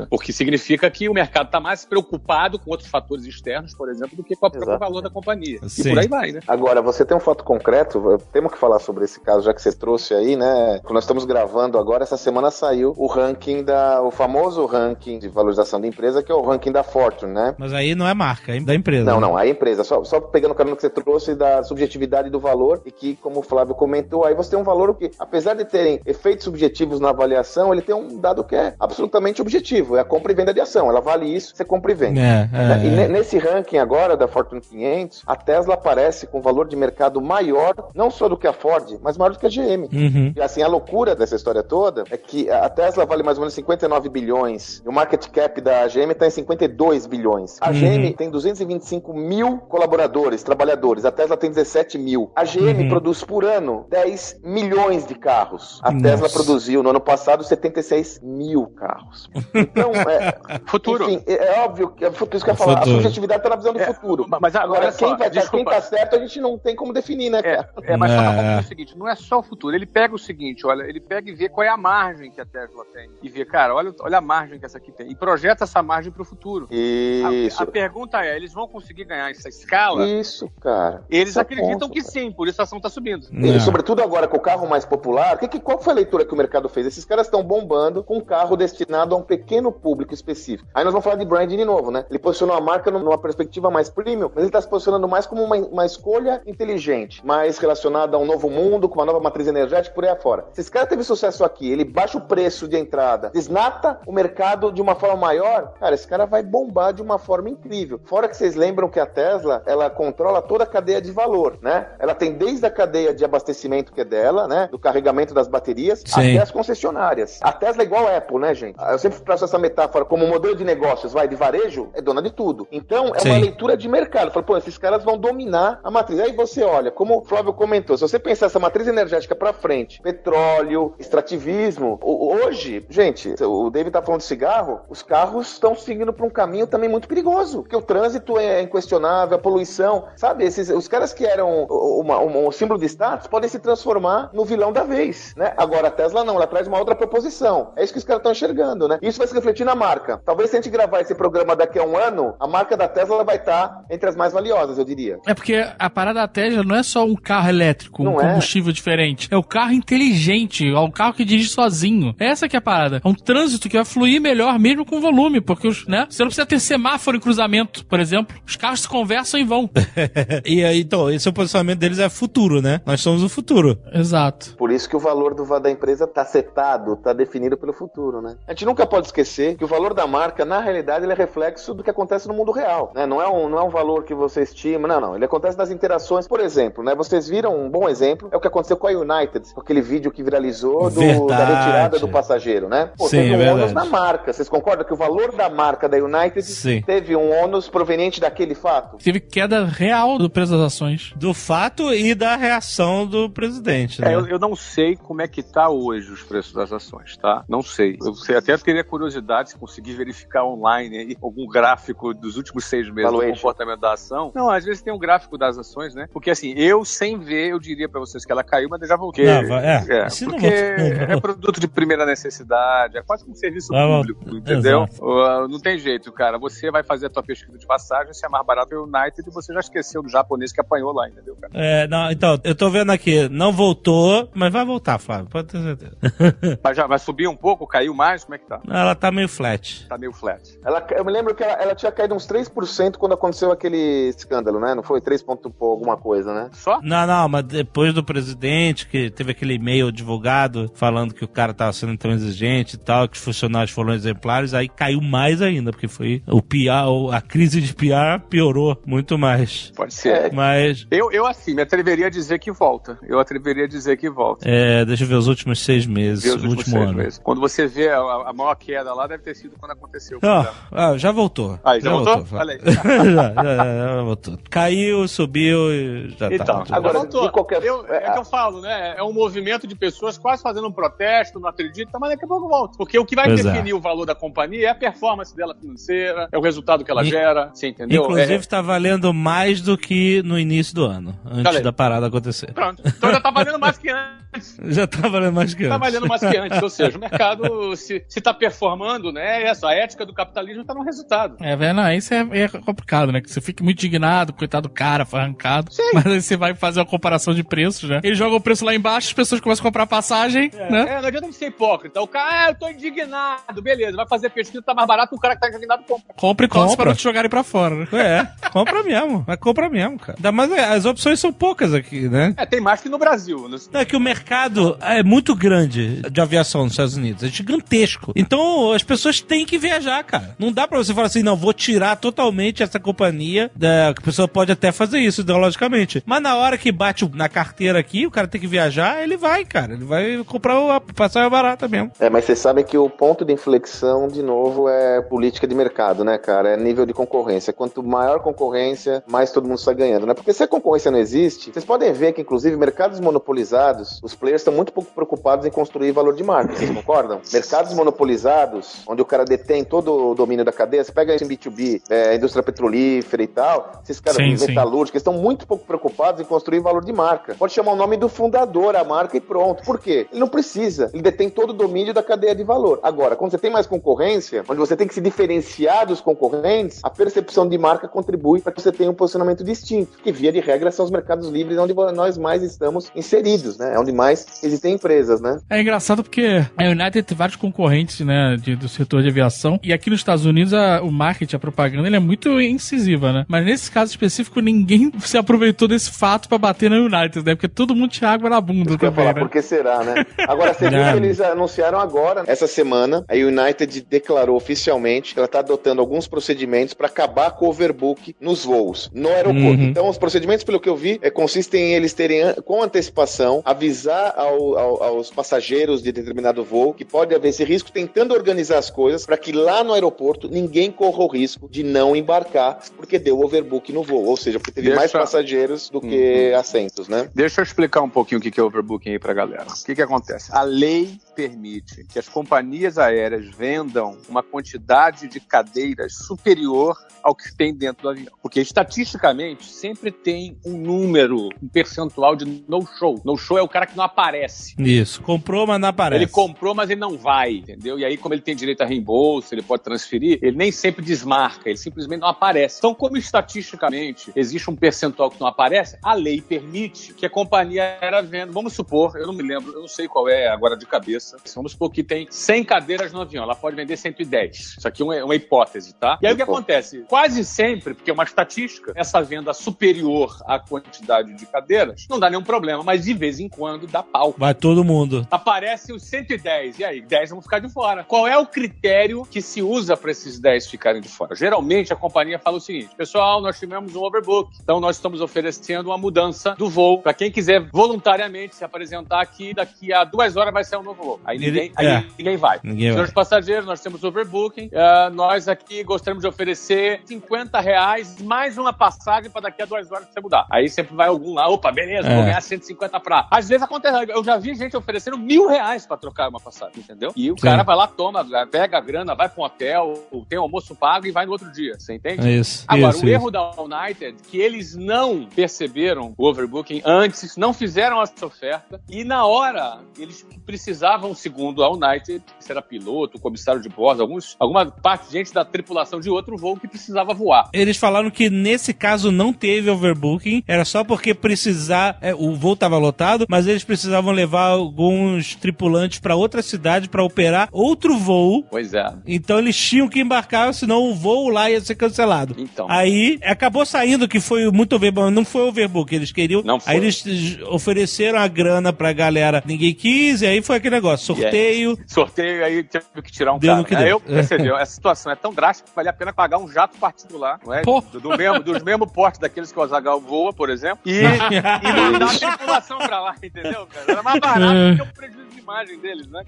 Porque significa que o mercado está mais preocupado com outros fatores externos, por exemplo, do que com o próprio valor da companhia. Sim. E por aí vai, né? Agora, você tem um fato concreto, temos que falar sobre esse caso, já que você trouxe aí, né? Quando nós estamos gravando agora, essa semana saiu o ranking da. o famoso ranking de valorização da empresa, que é o ranking da Fortune, né? Mas aí não é marca, é da empresa. Não, né? não, a empresa, só, só pegando o caminho que você trouxe da subjetividade do valor, e que, como o Flávio comentou, aí você tem um valor que, apesar de terem efeitos subjetivos na avaliação, ele tem um dado que é absolutamente objetivo, é a compra e venda de ação. Ela vale isso, você compra e vende. É, Né? E é, é. nesse ranking agora da Fortune 500, a Tesla aparece com valor de mercado maior, não só do que a Ford, mas maior do que a GM. Uhum. E assim, a loucura dessa história toda é que a Tesla vale mais ou menos 59 bilhões e o market cap da GM está em 52 bilhões. A Uhum. GM tem 225 mil colaboradores, trabalhadores. A Tesla tem 17 mil. A GM Uhum. produz por ano 10 milhões de carros. A Nossa. Tesla produziu no ano passado 76 mil carros. Então, é, Futuro. enfim, é é óbvio que é futuro, isso que eu ia falar. A futuro. subjetividade está na visão do É, futuro. mas agora, Agora, olha só, quem, vai tá, quem tá certo, a gente não tem como definir, né, É, cara? é, mas só pra É. o seguinte, não é só o futuro. Ele pega o seguinte, olha, ele pega e vê qual é a margem que a Tesla tem. E vê, cara, olha, olha a margem que essa aqui tem. E projeta essa margem pro futuro. A- Isso. A, pergunta é, eles vão conseguir ganhar essa escala? Isso, cara. Eles Esse é o acreditam ponto, que cara. sim, por isso a ação tá subindo. E, sobretudo agora com o carro mais popular, que, que- qual foi a leitura que o mercado fez? Esses caras estão bombando com um carro destinado a um pequeno público específico. Aí nós vamos falar de branding de novo, né? Ele posicionou a marca num- numa perspectiva mais premium, mas ele está se posicionando mais como uma, uma escolha inteligente, mais relacionada a um novo mundo, com uma nova matriz energética, por aí afora. Se esse cara teve sucesso aqui, ele baixa o preço de entrada, desnata o mercado de uma forma maior, cara, esse cara vai bombar de uma forma incrível. Fora que vocês lembram que a Tesla, ela controla toda a cadeia de valor, né? Ela tem desde a cadeia de abastecimento que é dela, né? Do carregamento das baterias, Sim. até as concessionárias. A Tesla é igual a Apple, né, gente? Eu sempre traço essa metáfora como modelo de negócios, vai, de varejo, é dona de tudo. Então, é uma Sim. leitura de mercado. Fala, pô, esses caras vão dominar a matriz. Aí você olha, como o Flávio comentou, se você pensar essa matriz energética pra frente, petróleo, extrativismo, hoje, gente, o David tá falando de cigarro, os carros estão seguindo pra um caminho também muito perigoso, porque o trânsito é, é inquestionável, a poluição, sabe? Esses, os caras que eram uma, uma, um símbolo de status podem se transformar no vilão da vez, né? Agora a Tesla não, ela traz uma outra proposição. É isso que os caras estão enxergando, né? Isso vai se refletir na marca. Talvez se a gente gravar esse programa daqui a um ano, a marca da Tesla vai estar entre as mais valiosas, eu diria. É porque a parada da Tesla não é só um carro elétrico, um Não é. combustível diferente. É o carro inteligente, é um carro que dirige sozinho. Essa que é a parada. É um trânsito que vai fluir melhor mesmo com volume, porque os, né? Você não precisa ter semáforo em cruzamento, por exemplo. Os carros se conversam e vão. e aí, então, esse é o posicionamento deles é futuro, né? Nós somos o futuro. Exato. Por isso que o valor do, da empresa está setado, está definido pelo futuro, né? A gente nunca pode esquecer que o valor da marca, na realidade, ele é reflexo do que acontece no mundo real, né? Não é um, não é um valor que você estima, não, não. Ele acontece nas interações. Por exemplo, né? Vocês viram um bom exemplo, é o que aconteceu com a United, com aquele vídeo que viralizou do- da retirada do passageiro, né? Pô, Sim, teve um é ônus na marca. Vocês concordam que o valor da marca da United Sim. teve um ônus proveniente daquele fato? Teve queda real do preço das ações. Do fato e da reação do presidente, né? É, eu, eu não sei como é que tá hoje os preços das ações, tá? Não sei. Eu sei, até teria curiosidade se conseguir verificar online aí algum gráfico dos últimos seis meses do Valuation. comportamento da ação. Não, às vezes tem um gráfico das ações, né? Porque assim, eu sem ver, eu diria pra vocês que ela caiu, mas eu já voltei. Não, vai- é, se não porque voltou- é produto de primeira necessidade, é quase um serviço Vai público, entendeu? Exato. Uh, não tem jeito, cara. Você vai fazer a tua pesquisa de passagem, se é mais barato é o United e você já esqueceu do japonês que apanhou lá, entendeu, cara? É, não, então, eu tô vendo aqui, não voltou, mas vai voltar, Flávio, pode ter certeza. Mas já vai subir um pouco, caiu mais, como é que tá? Ela tá meio flat. Tá meio flat. Ela, eu me lembro que ela, ela tinha caído uns 3% quando aconteceu aquele escândalo, né? Não foi 3 ponto alguma coisa, né? Só? Não, não, mas depois do presidente, que teve aquele e-mail divulgado falando que o cara tava sendo tão exigente e tal, que os funcionários foram exemplares, aí caiu mais ainda, porque foi o PR, o- a crise de PR piorou muito mais. Pode ser. Mas, Eu, eu, assim, me atreveria a dizer que volta. Eu atreveria a dizer que volta. é, deixa eu ver os últimos seis meses, os o últimos último seis ano. meses. Quando você vê a, a maior queda lá, deve ter sido quando aconteceu. Ó, problema. ah, já voltou. Aí, já voltou? Olha aí. já, já, já voltou. Caiu, subiu e já tá. Então, tudo agora- de qualquer- eu, é que eu falo, né? É um movimento de pessoas quase fazendo um protesto, não acreditam, mas daqui a pouco volta. Porque o que vai Pois é. definir o valor da companhia é a performance dela financeira, é o resultado que ela In- gera, você entendeu? Inclusive, É- tá valendo mais do que no início do ano, antes da parada acontecer. Pronto. Então já tá valendo mais que antes. Já tá valendo mais que Tá antes. valendo mais que antes. Ou seja, o mercado, se, se tá performando, né? É essa, a ética do capitalismo tá no resultado. É, velho, não, isso é, é complicado, né? Que você fica muito indignado, coitado do cara, foi arrancado. Mas aí você vai fazer uma comparação de preços, né? Ele joga o preço lá embaixo, as pessoas começam a comprar passagem, né? É, não adianta ser hipócrita. O cara, ah, eu tô indignado, beleza, vai fazer pesquisa, tá mais barato, o cara que tá indignado compra. Compra e Compra. para não te jogarem pra fora, né? É, compra mesmo. Mas compra mesmo, cara. Ainda mais é, as opções são poucas aqui, né? É, tem mais que no Brasil. né? Não, é que o mercado é muito grande de aviação nos Estados Unidos. É gigantesco. Então as pessoas têm que viajar, cara. Não dá pra você falar assim, não, vou tirar totalmente essa companhia. Da... que A pessoa pode até fazer isso, ideologicamente. Mas na hora que bate na carteira aqui, o cara tem que viajar, ele vai, cara. Ele vai comprar a passagem barata mesmo. É, mas vocês sabem que o ponto de inflexão, de novo, é política de mercado, né, cara? É nível de concorrência. Quanto maior concorrência, mais todo mundo sai ganhando, né? Porque se a concorrência não existe, vocês podem ver que, inclusive, mercados monopolizados, os players estão muito pouco preocupados em construir valor de marca, vocês concordam? Mercados monopolizados, onde o cara detém todo o domínio da cadeia, você pega isso em B2B, é, indústria petrolífera e tal, esses caras metalúrgicos estão muito pouco preocupados em construir valor de marca. Pode chamar o nome do fundador, a marca e pronto. Por quê? Ele não precisa. Ele detém todo o domínio da cadeia de valor. Agora, quando você tem mais concorrência, onde você tem que se diferenciar dos concorrentes, a percepção de marca contribui para que você tenha um posicionamento distinto, que via de regra são os mercados livres onde nós mais estamos inseridos, né? É onde mais existem empresas, né? É engraçado porque a United tem vários concorrentes, né, de- do setor de aviação. E aqui nos Estados Unidos a- o marketing, a propaganda, ele é muito incisiva, né? Mas nesse caso específico, ninguém se aproveitou desse fato pra bater na United, né? Porque todo mundo tinha água na bunda também, falar, né? por que será, né? Agora, você viu que eles anunciaram agora, essa semana, a United declarou oficialmente ela está adotando alguns procedimentos para acabar com o overbook nos voos, no aeroporto. Uhum. Então, os procedimentos, pelo que eu vi, é, consistem em eles terem, com antecipação, avisar ao- ao- aos passageiros de determinado voo que pode haver esse risco, tentando organizar as coisas para que lá no aeroporto ninguém corra o risco de não embarcar porque deu overbook no voo, ou seja, porque teve Deixa- mais passageiros do que assentos, né? Deixa eu explicar um pouquinho o que que é overbooking aí pra galera. O que que acontece? A lei permite que as companhias aéreas vendam uma quantidade de cadeiras superior ao que tem dentro do avião. Porque estatisticamente sempre tem um número, um percentual de no-show. No-show é o cara que não aparece. Isso. Comprou, mas não aparece. Ele comprou, mas ele não vai, entendeu? E aí, como ele tem direito a reembolso, ele pode transferir, ele nem sempre desmarca, ele simplesmente não aparece. Então, como estatisticamente existe um percentual que não aparece, a lei permite que a companhia aérea venda. Vamos supor, eu não me lembro, eu não sei qual é agora de cabeça. Vamos supor que tem 100 cadeiras no avião, ela pode vender 110. Isso aqui é uma, uma hipótese, tá? E aí o que acontece? Quase sempre, porque é uma estatística, essa venda superior à quantidade de cadeiras não dá nenhum problema, mas de vez em quando dá pau Vai todo mundo. aparece os 110. E aí, 10 vão ficar de fora. Qual é o critério que se usa para esses 10 ficarem de fora? Geralmente a companhia fala o seguinte: pessoal, nós tivemos um overbook, então nós estamos oferecendo uma mudança do voo para quem quiser voluntariamente se apresentar aqui. Daqui a duas horas vai sair um novo voo. Aí Ele- ninguém, aí é. ninguém vai. Ninguém vai. Senhores passageiros, nós temos overbooking. eh, nós aqui gostaríamos de oferecer 50 reais mais uma passagem para daqui a duas horas você mudar. Aí sempre vai algum lá, opa, beleza, É. vou ganhar 150 pra. Às vezes acontece, eu já vi gente oferecendo mil reais pra trocar uma passagem, entendeu? E o Sim. cara vai lá, toma, pega a grana, vai pra um hotel, tem almoço pago e vai no outro dia, você entende? É isso. Agora, isso, o isso. erro da United que eles não perceberam o overbooking antes, não fizeram essa oferta e na hora eles precisavam, segundo a United, se era piloto, comissário de bordo, alguns, alguma parte, gente da tripulação de outro voo que precisava voar. Eles falaram que nesse caso não teve overbooking, era só porque precisar, é, o voo estava lotado, mas eles precisavam levar alguns tripulantes para outra cidade para operar outro voo. Pois é. Então eles tinham que embarcar, senão o voo lá ia ser cancelado. Então. Aí acabou saindo que foi muito overbook, não foi overbook, eles queriam. Não foi. Aí eles ofereceram a grana pra galera, ninguém quis, e aí foi aquele negócio, sorteio. sorteio aí teve que tirar um Deu cara. deu. eu percebi, essa situação é tão drástica que vale a pena pagar um jato particular, não é? Do, do mesmo, dos mesmos portes daqueles que o Azagal voa, por exemplo, e, e mandar a tripulação pra lá, entendeu? Cara? Era mais barato É. do que o prejuízo de imagem deles, né?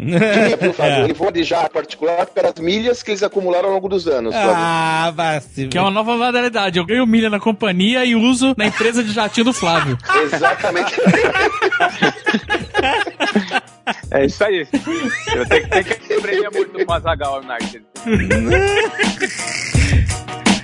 Viu, Fábio? Ele voa de jato particular pelas milhas que eles acumularam ao longo dos anos. Ah, vai se Que é uma nova modalidade. Eu ganho milha na companhia e uso na empresa de jatinho do Flávio. Exatamente. É isso aí. Eu tenho, que aprender muito com o Azagal United.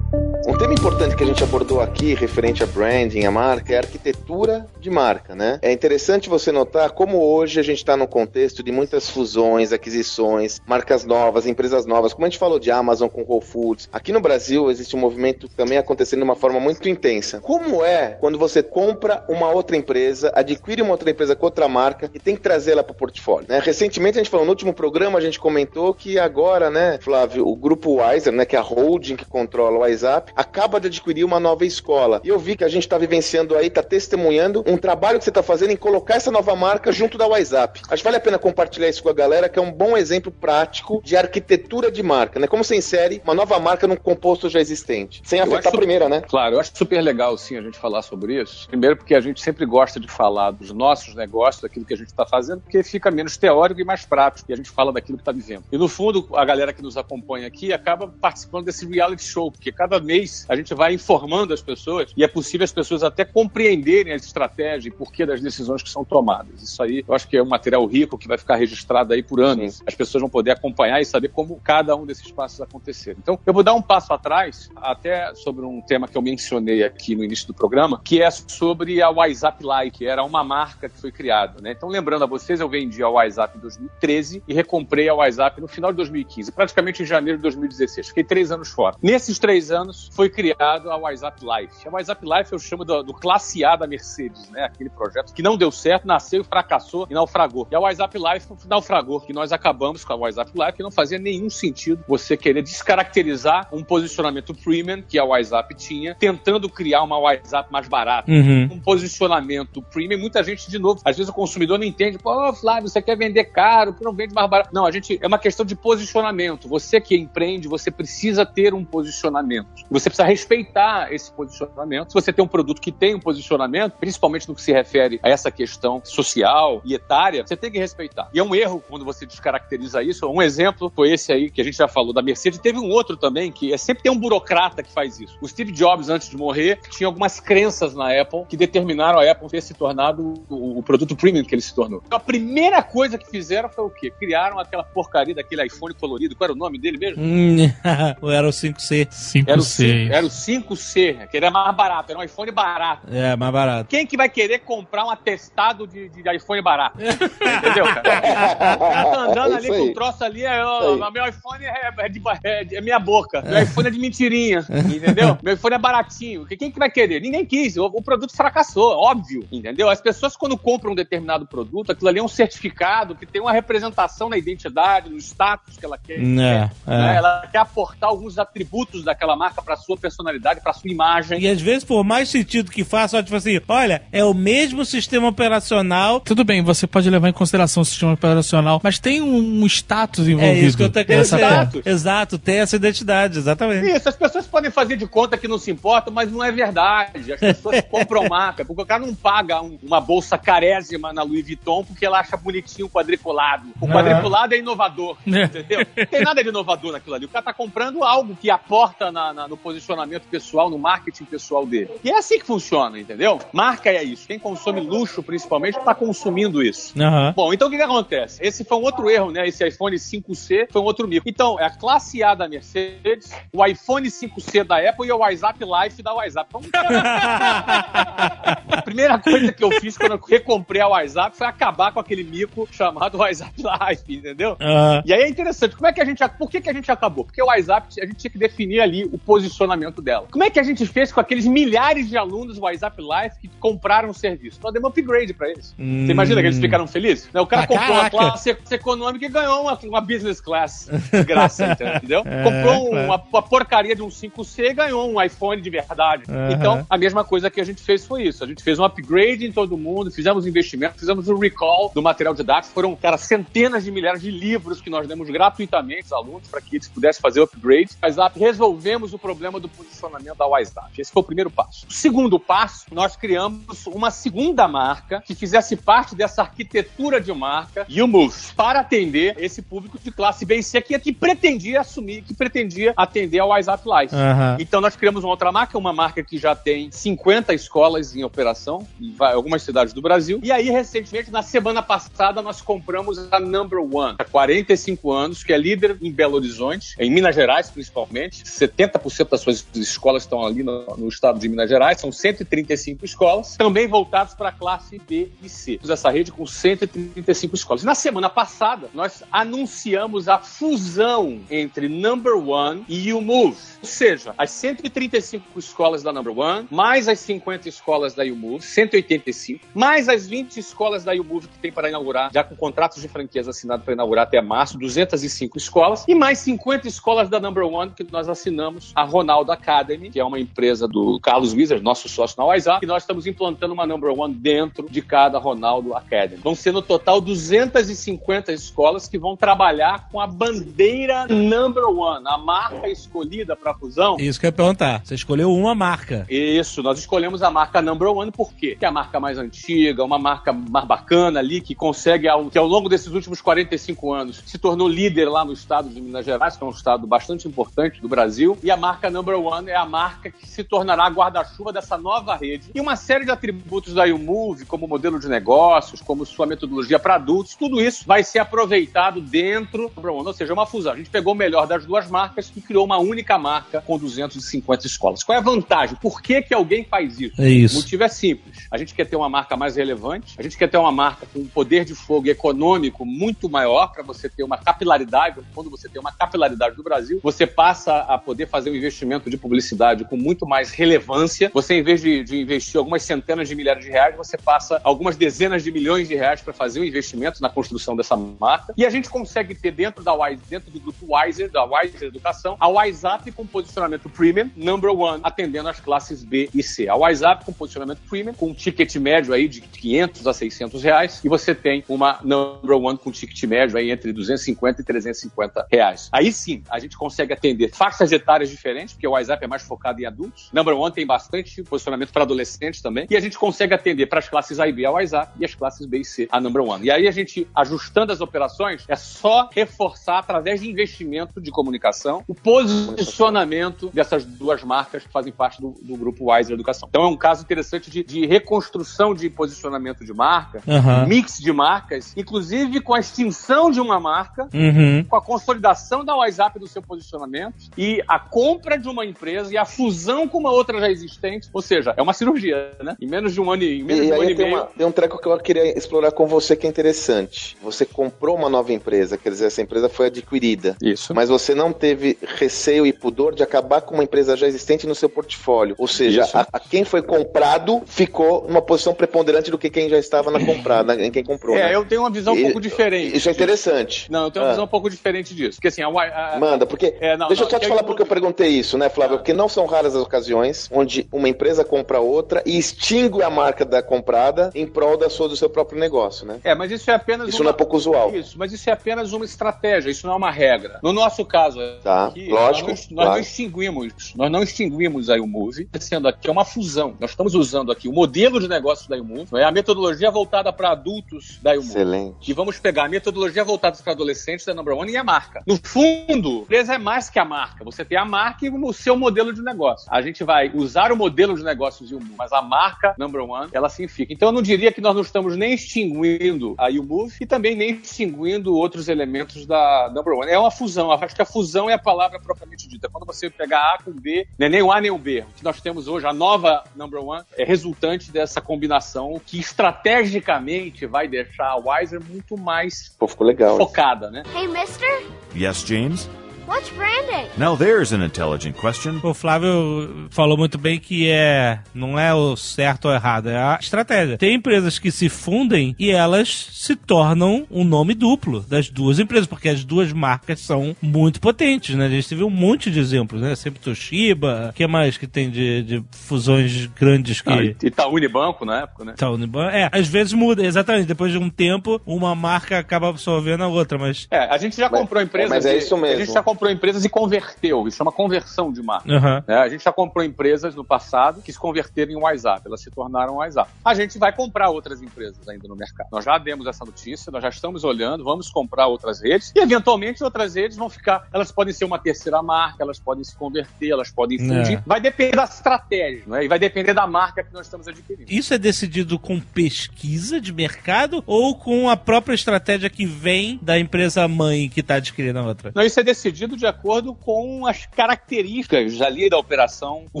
Um tema importante que a gente abordou aqui, referente a branding, a marca, é a arquitetura de marca, né? É interessante você notar como hoje a gente está num contexto de muitas fusões, aquisições, marcas novas, empresas novas. Como a gente falou de Amazon com Whole Foods, aqui no Brasil existe um movimento também acontecendo de uma forma muito intensa. Como é quando você compra uma outra empresa, adquire uma outra empresa com outra marca e tem que trazê-la para o portfólio? Né? Recentemente a gente falou, no último programa a gente comentou que agora, né, Flávio, o grupo Wiser, né, que é a holding que controla o WhatsApp, acaba de adquirir uma nova escola. E eu vi que a gente está vivenciando aí, está testemunhando um trabalho que você está fazendo em colocar essa nova marca junto da WhatsApp. Acho que vale a pena compartilhar isso com a galera, que é um bom exemplo prático de arquitetura de marca, né? Como você insere uma nova marca num composto já existente, sem afetar a primeira, né? Claro, eu acho super legal sim a gente falar sobre isso. Primeiro porque a gente sempre gosta de falar dos nossos negócios, daquilo que a gente está fazendo, porque fica menos teórico e mais prático. E a gente fala daquilo que está vivendo. E no fundo, a galera que nos acompanha aqui acaba participando desse reality show, porque cada mês a gente vai informando as pessoas e é possível as pessoas até compreenderem a estratégia e porquê das decisões que são tomadas. Isso aí eu acho que é um material rico que vai ficar registrado aí por anos. As pessoas vão poder acompanhar e saber como cada um desses passos aconteceram. Então, eu vou dar um passo atrás, até sobre um tema que eu mencionei aqui no início do programa, que é sobre a WhatsApp Like, que era uma marca que foi criada. Né? Então, lembrando a vocês, eu vendi a WhatsApp em 2013 e recomprei a WhatsApp no final de 2015, praticamente em janeiro de 2016. Fiquei três anos fora. Nesses três anos, foi chamado a WhatsApp Life. A WhatsApp Life eu chamo do, do classe A da Mercedes, né? Aquele projeto que não deu certo, nasceu, fracassou e naufragou. E a WhatsApp Life naufragou, que nós acabamos com a WhatsApp Life, que não fazia nenhum sentido você querer descaracterizar um posicionamento premium que a WhatsApp tinha, tentando criar uma WhatsApp mais barata. Uhum. Um posicionamento premium, muita gente, de novo, às vezes o consumidor não entende, pô, Flávio, você quer vender caro, que não vende mais barato. Não, a gente, é uma questão de posicionamento. Você que empreende, você precisa ter um posicionamento. Você precisa respeitar esse posicionamento. Se você tem um produto que tem um posicionamento, principalmente no que se refere a essa questão social e etária, você tem que respeitar. E é um erro quando você descaracteriza isso. Um exemplo foi esse aí que a gente já falou da Mercedes. Teve um outro também que é sempre tem um burocrata que faz isso. O Steve Jobs, antes de morrer, tinha algumas crenças na Apple que determinaram a Apple ter se tornado o, o produto premium que ele se tornou. Então, a primeira coisa que fizeram foi o quê? Criaram aquela porcaria daquele iPhone colorido. Qual era o nome dele mesmo? Hum, era o 5C. 5C. Era o, era o 5C, que era mais barato, era um iPhone barato. É, mais barato. Quem que vai querer comprar um atestado de, de iPhone barato? Entendeu, cara? O cara tá andando É ali com um troço ali, é, aí. meu iPhone é, é de, é de- é minha boca, meu iPhone é de mentirinha, entendeu? Meu iPhone é baratinho. Quem que vai querer? Ninguém quis, o, o produto fracassou, óbvio, entendeu? As pessoas quando compram um determinado produto, aquilo ali é um certificado que tem uma representação na identidade, no status que ela quer. É, né? é. Ela quer aportar alguns atributos daquela marca para sua personalidade, para sua imagem. E às vezes, por mais sentido que faça, tipo assim, olha, é o mesmo sistema operacional. Tudo bem, você pode levar em consideração o sistema operacional, mas tem um status envolvido. É isso que eu tô querendo terra. Exato, tem essa identidade, exatamente. Isso, as pessoas podem fazer de conta que não se importam, mas não é verdade. As pessoas compram marca, porque o cara não paga um- uma bolsa carésima na Louis Vuitton porque ela acha bonitinho o quadriculado. O quadriculado é inovador, É. entendeu? Não tem nada de inovador naquilo ali. O cara tá comprando algo que aporta na- na- no posicionamento pessoal, no marketing pessoal dele. E é assim que funciona, entendeu? Marca é isso. Quem consome luxo, principalmente, tá consumindo isso. Aham. Bom, então o que, que acontece? Esse foi um outro erro, né? Esse iPhone 5C foi um outro mico. Então, é a classe A da Mercedes, o iPhone 5C da Apple e o WhatsApp Life da WhatsApp. Vamos a primeira coisa que eu fiz quando eu recomprei a WhatsApp foi acabar com aquele mico chamado WhatsApp Life, entendeu? Aham. E aí é interessante, como é que a gente. Por que, que a gente acabou? Porque o WhatsApp, a gente tinha que definir ali o posicionamento dela. Como é que a gente fez com aqueles milhares de alunos do WhatsApp Life que compraram o serviço? Nós demos upgrade pra eles. Você imagina que eles ficaram felizes? O cara Ah, comprou uma caraca. classe econômica e ganhou uma, uma business class de graça, entendeu? É, comprou um- claro. uma, uma porcaria de um 5C e ganhou um iPhone de verdade. Aham. Então, a mesma coisa que a gente fez foi isso. A gente fez um upgrade em todo mundo, fizemos investimento, fizemos um recall do material didático. Foram, cara, centenas de milhares de livros que nós demos gratuitamente aos alunos para que eles pudessem fazer upgrade. WhatsApp, resolvemos o problema do posicionamento da WhatsApp. Esse foi o primeiro passo. O segundo passo, nós criamos uma segunda marca que fizesse parte dessa arquitetura de marca, YouMove, para atender esse público de classe B e C que, que pretendia assumir, que pretendia atender ao WhatsApp Live. Aham. Então nós criamos uma outra marca, uma marca que já tem 50 escolas em operação em algumas cidades do Brasil. E aí, recentemente, na semana passada, nós compramos a Number One, há 45 anos, que é líder em Belo Horizonte, em Minas Gerais principalmente. 70% das suas escolas estão ali no, no estado de Minas Gerais, são 135 escolas, também voltados para a classe B e C. Essa rede com 135 escolas. Na semana passada, nós anunciamos a fusão entre Number One e YouMove. Ou seja, as 135 escolas da Number One, mais as 50 escolas da YouMove, 185, mais as 20 escolas da YouMove que tem para inaugurar, já com contratos de franquias assinados para inaugurar até março, 205 escolas, e mais 50 escolas da Number One que nós assinamos a Ronaldo Academy, que é uma empresa do Carlos Wizard, nosso sócio na WhatsApp, e nós estamos implantando uma Number One dentro de cada Ronaldo Academy. Vão ser no total 250 escolas que vão trabalhar com a bandeira Number One, a marca escolhida para a fusão. Isso que eu ia perguntar. Você escolheu uma marca. Isso, nós escolhemos a marca Number One por quê? Porque é a marca mais antiga, uma marca mais bacana ali, que consegue, ao- que ao longo desses últimos 45 anos se tornou líder lá no estado de Minas Gerais, que é um estado bastante importante do Brasil. E a marca Number One é a marca que se tornará guarda-chuva dessa nova rede. E uma série de atributos da YouMove, como modelo de negócios, como sua metodologia para adultos, tudo isso vai ser aproveitado dentro do Number One. Ou seja, é uma fusão. A gente pegou o melhor das duas marcas e criou uma única marca com 250 escolas. Qual é a vantagem? Por que, que alguém faz isso? É O isso. motivo é simples. A gente quer ter uma marca mais relevante, a gente quer ter uma marca com um poder de fogo econômico muito maior para você ter uma capilaridade. Quando você tem uma capilaridade do Brasil, você passa a poder fazer um investimento de publicidade publicidade com muito mais relevância. Você, em vez de, de investir algumas centenas de milhares de reais, você passa algumas dezenas de milhões de reais para fazer o um investimento na construção dessa marca. E a gente consegue ter dentro da Wise, dentro do grupo Wiser, da Wiser Educação, a WhatsApp com posicionamento premium, number one, atendendo as classes B e C. A WhatsApp com posicionamento premium, com um ticket médio aí de 500 a 600 reais, e você tem uma number one com ticket médio aí entre 250 e 350 reais. Aí sim, a gente consegue atender faixas etárias diferentes, porque o WhatsApp é mais focado em adultos. Number one tem bastante posicionamento para adolescentes também, e a gente consegue atender para as classes A e B a WhatsApp e as classes B e C a number one. E aí a gente, ajustando as operações, é só reforçar através de investimento de comunicação o posicionamento dessas duas marcas que fazem parte do, do grupo Wiser Educação. Então é um caso interessante de, de reconstrução de posicionamento de marca, Uhum. mix de marcas, inclusive com a extinção de uma marca, Uhum. com a consolidação da WhatsApp do seu posicionamento e a compra de uma empresa e a fusão com uma outra já existente. Ou seja, é uma cirurgia, né? Em menos de um ano e, menos E de um ano e meio. uma- tem um treco que eu queria explorar com você que é interessante. Você comprou uma nova empresa, quer dizer, essa empresa foi adquirida. Isso. Mas você não teve receio e pudor de acabar com uma empresa já existente no seu portfólio. Ou seja, a, a quem foi comprado ficou numa posição preponderante do que quem já estava na comprada, em quem comprou. É, né? eu tenho uma visão um E- pouco diferente. Isso é interessante. Não, eu tenho uma Ah. visão um pouco diferente disso. Porque assim, a, a, Manda, porque. É, não, deixa não, eu só te falar eu- porque eu perguntei isso, né, Flávio? Porque não são raras as ocasiões onde uma empresa compra outra e extingue a marca da comprada em prol da sua, do seu próprio negócio, né? É, mas isso é apenas Isso uma... não é pouco usual. Isso, mas isso é apenas uma estratégia, isso não é uma regra. No nosso caso Tá, aqui, lógico, nós, não- nós claro. não extinguimos, nós não extinguimos a iMove, sendo aqui é uma fusão. Nós estamos usando aqui o modelo de negócio da iMove, é a metodologia voltada para adultos da iMove. Excelente. E vamos pegar a metodologia voltada para adolescentes da Number One e a marca. No fundo, a empresa é mais que a marca. Você tem a marca e o seu modelo de negócio. A gente vai usar o modelo de negócios de Umove, mas a marca Number One, ela sim fica. Então eu não diria que nós não estamos nem extinguindo a Umove e também nem extinguindo outros elementos da Number One. É uma fusão. Eu acho que a fusão é a palavra propriamente dita. Quando você pegar A com B, não é nem o A nem o B. O que nós temos hoje, a nova Number One, é resultante dessa combinação que estrategicamente vai deixar a Wiser muito mais Pô, ficou legal. focada, né? Hey, mister, Yes, James? What's branding? Now there's an intelligent question. O Flávio falou muito bem que é não é o certo ou errado, é a estratégia. Tem empresas que se fundem e elas se tornam um nome duplo das duas empresas, porque as duas marcas são muito potentes, né? A gente teve um monte de exemplos, né? Sempre Toshiba, o que mais que tem de, de fusões grandes que... Ah, Itaú Unibanco na época, né? Tá, Uniban- É, às vezes muda, exatamente. Depois de um tempo, uma marca acaba absorvendo a outra, mas. É, a gente já Mas- comprou empresas. mas é isso mesmo. A gente já comprou empresas e converteu. Isso chama conversão de marca. Aham. né? A gente já comprou empresas no passado que se converteram em WhatsApp, elas se tornaram WhatsApp. A gente vai comprar outras empresas ainda no mercado. Nós já demos essa notícia, nós já estamos olhando, vamos comprar outras redes e eventualmente outras redes vão ficar, elas podem ser uma terceira marca, elas podem se converter, elas podem fundir. É. Vai depender da estratégia, né? E vai depender da marca que nós estamos adquirindo. Isso é decidido com pesquisa de mercado ou com a própria estratégia que vem da empresa mãe que está adquirindo a outra? Não, isso é decidido de acordo com as características ali da operação, o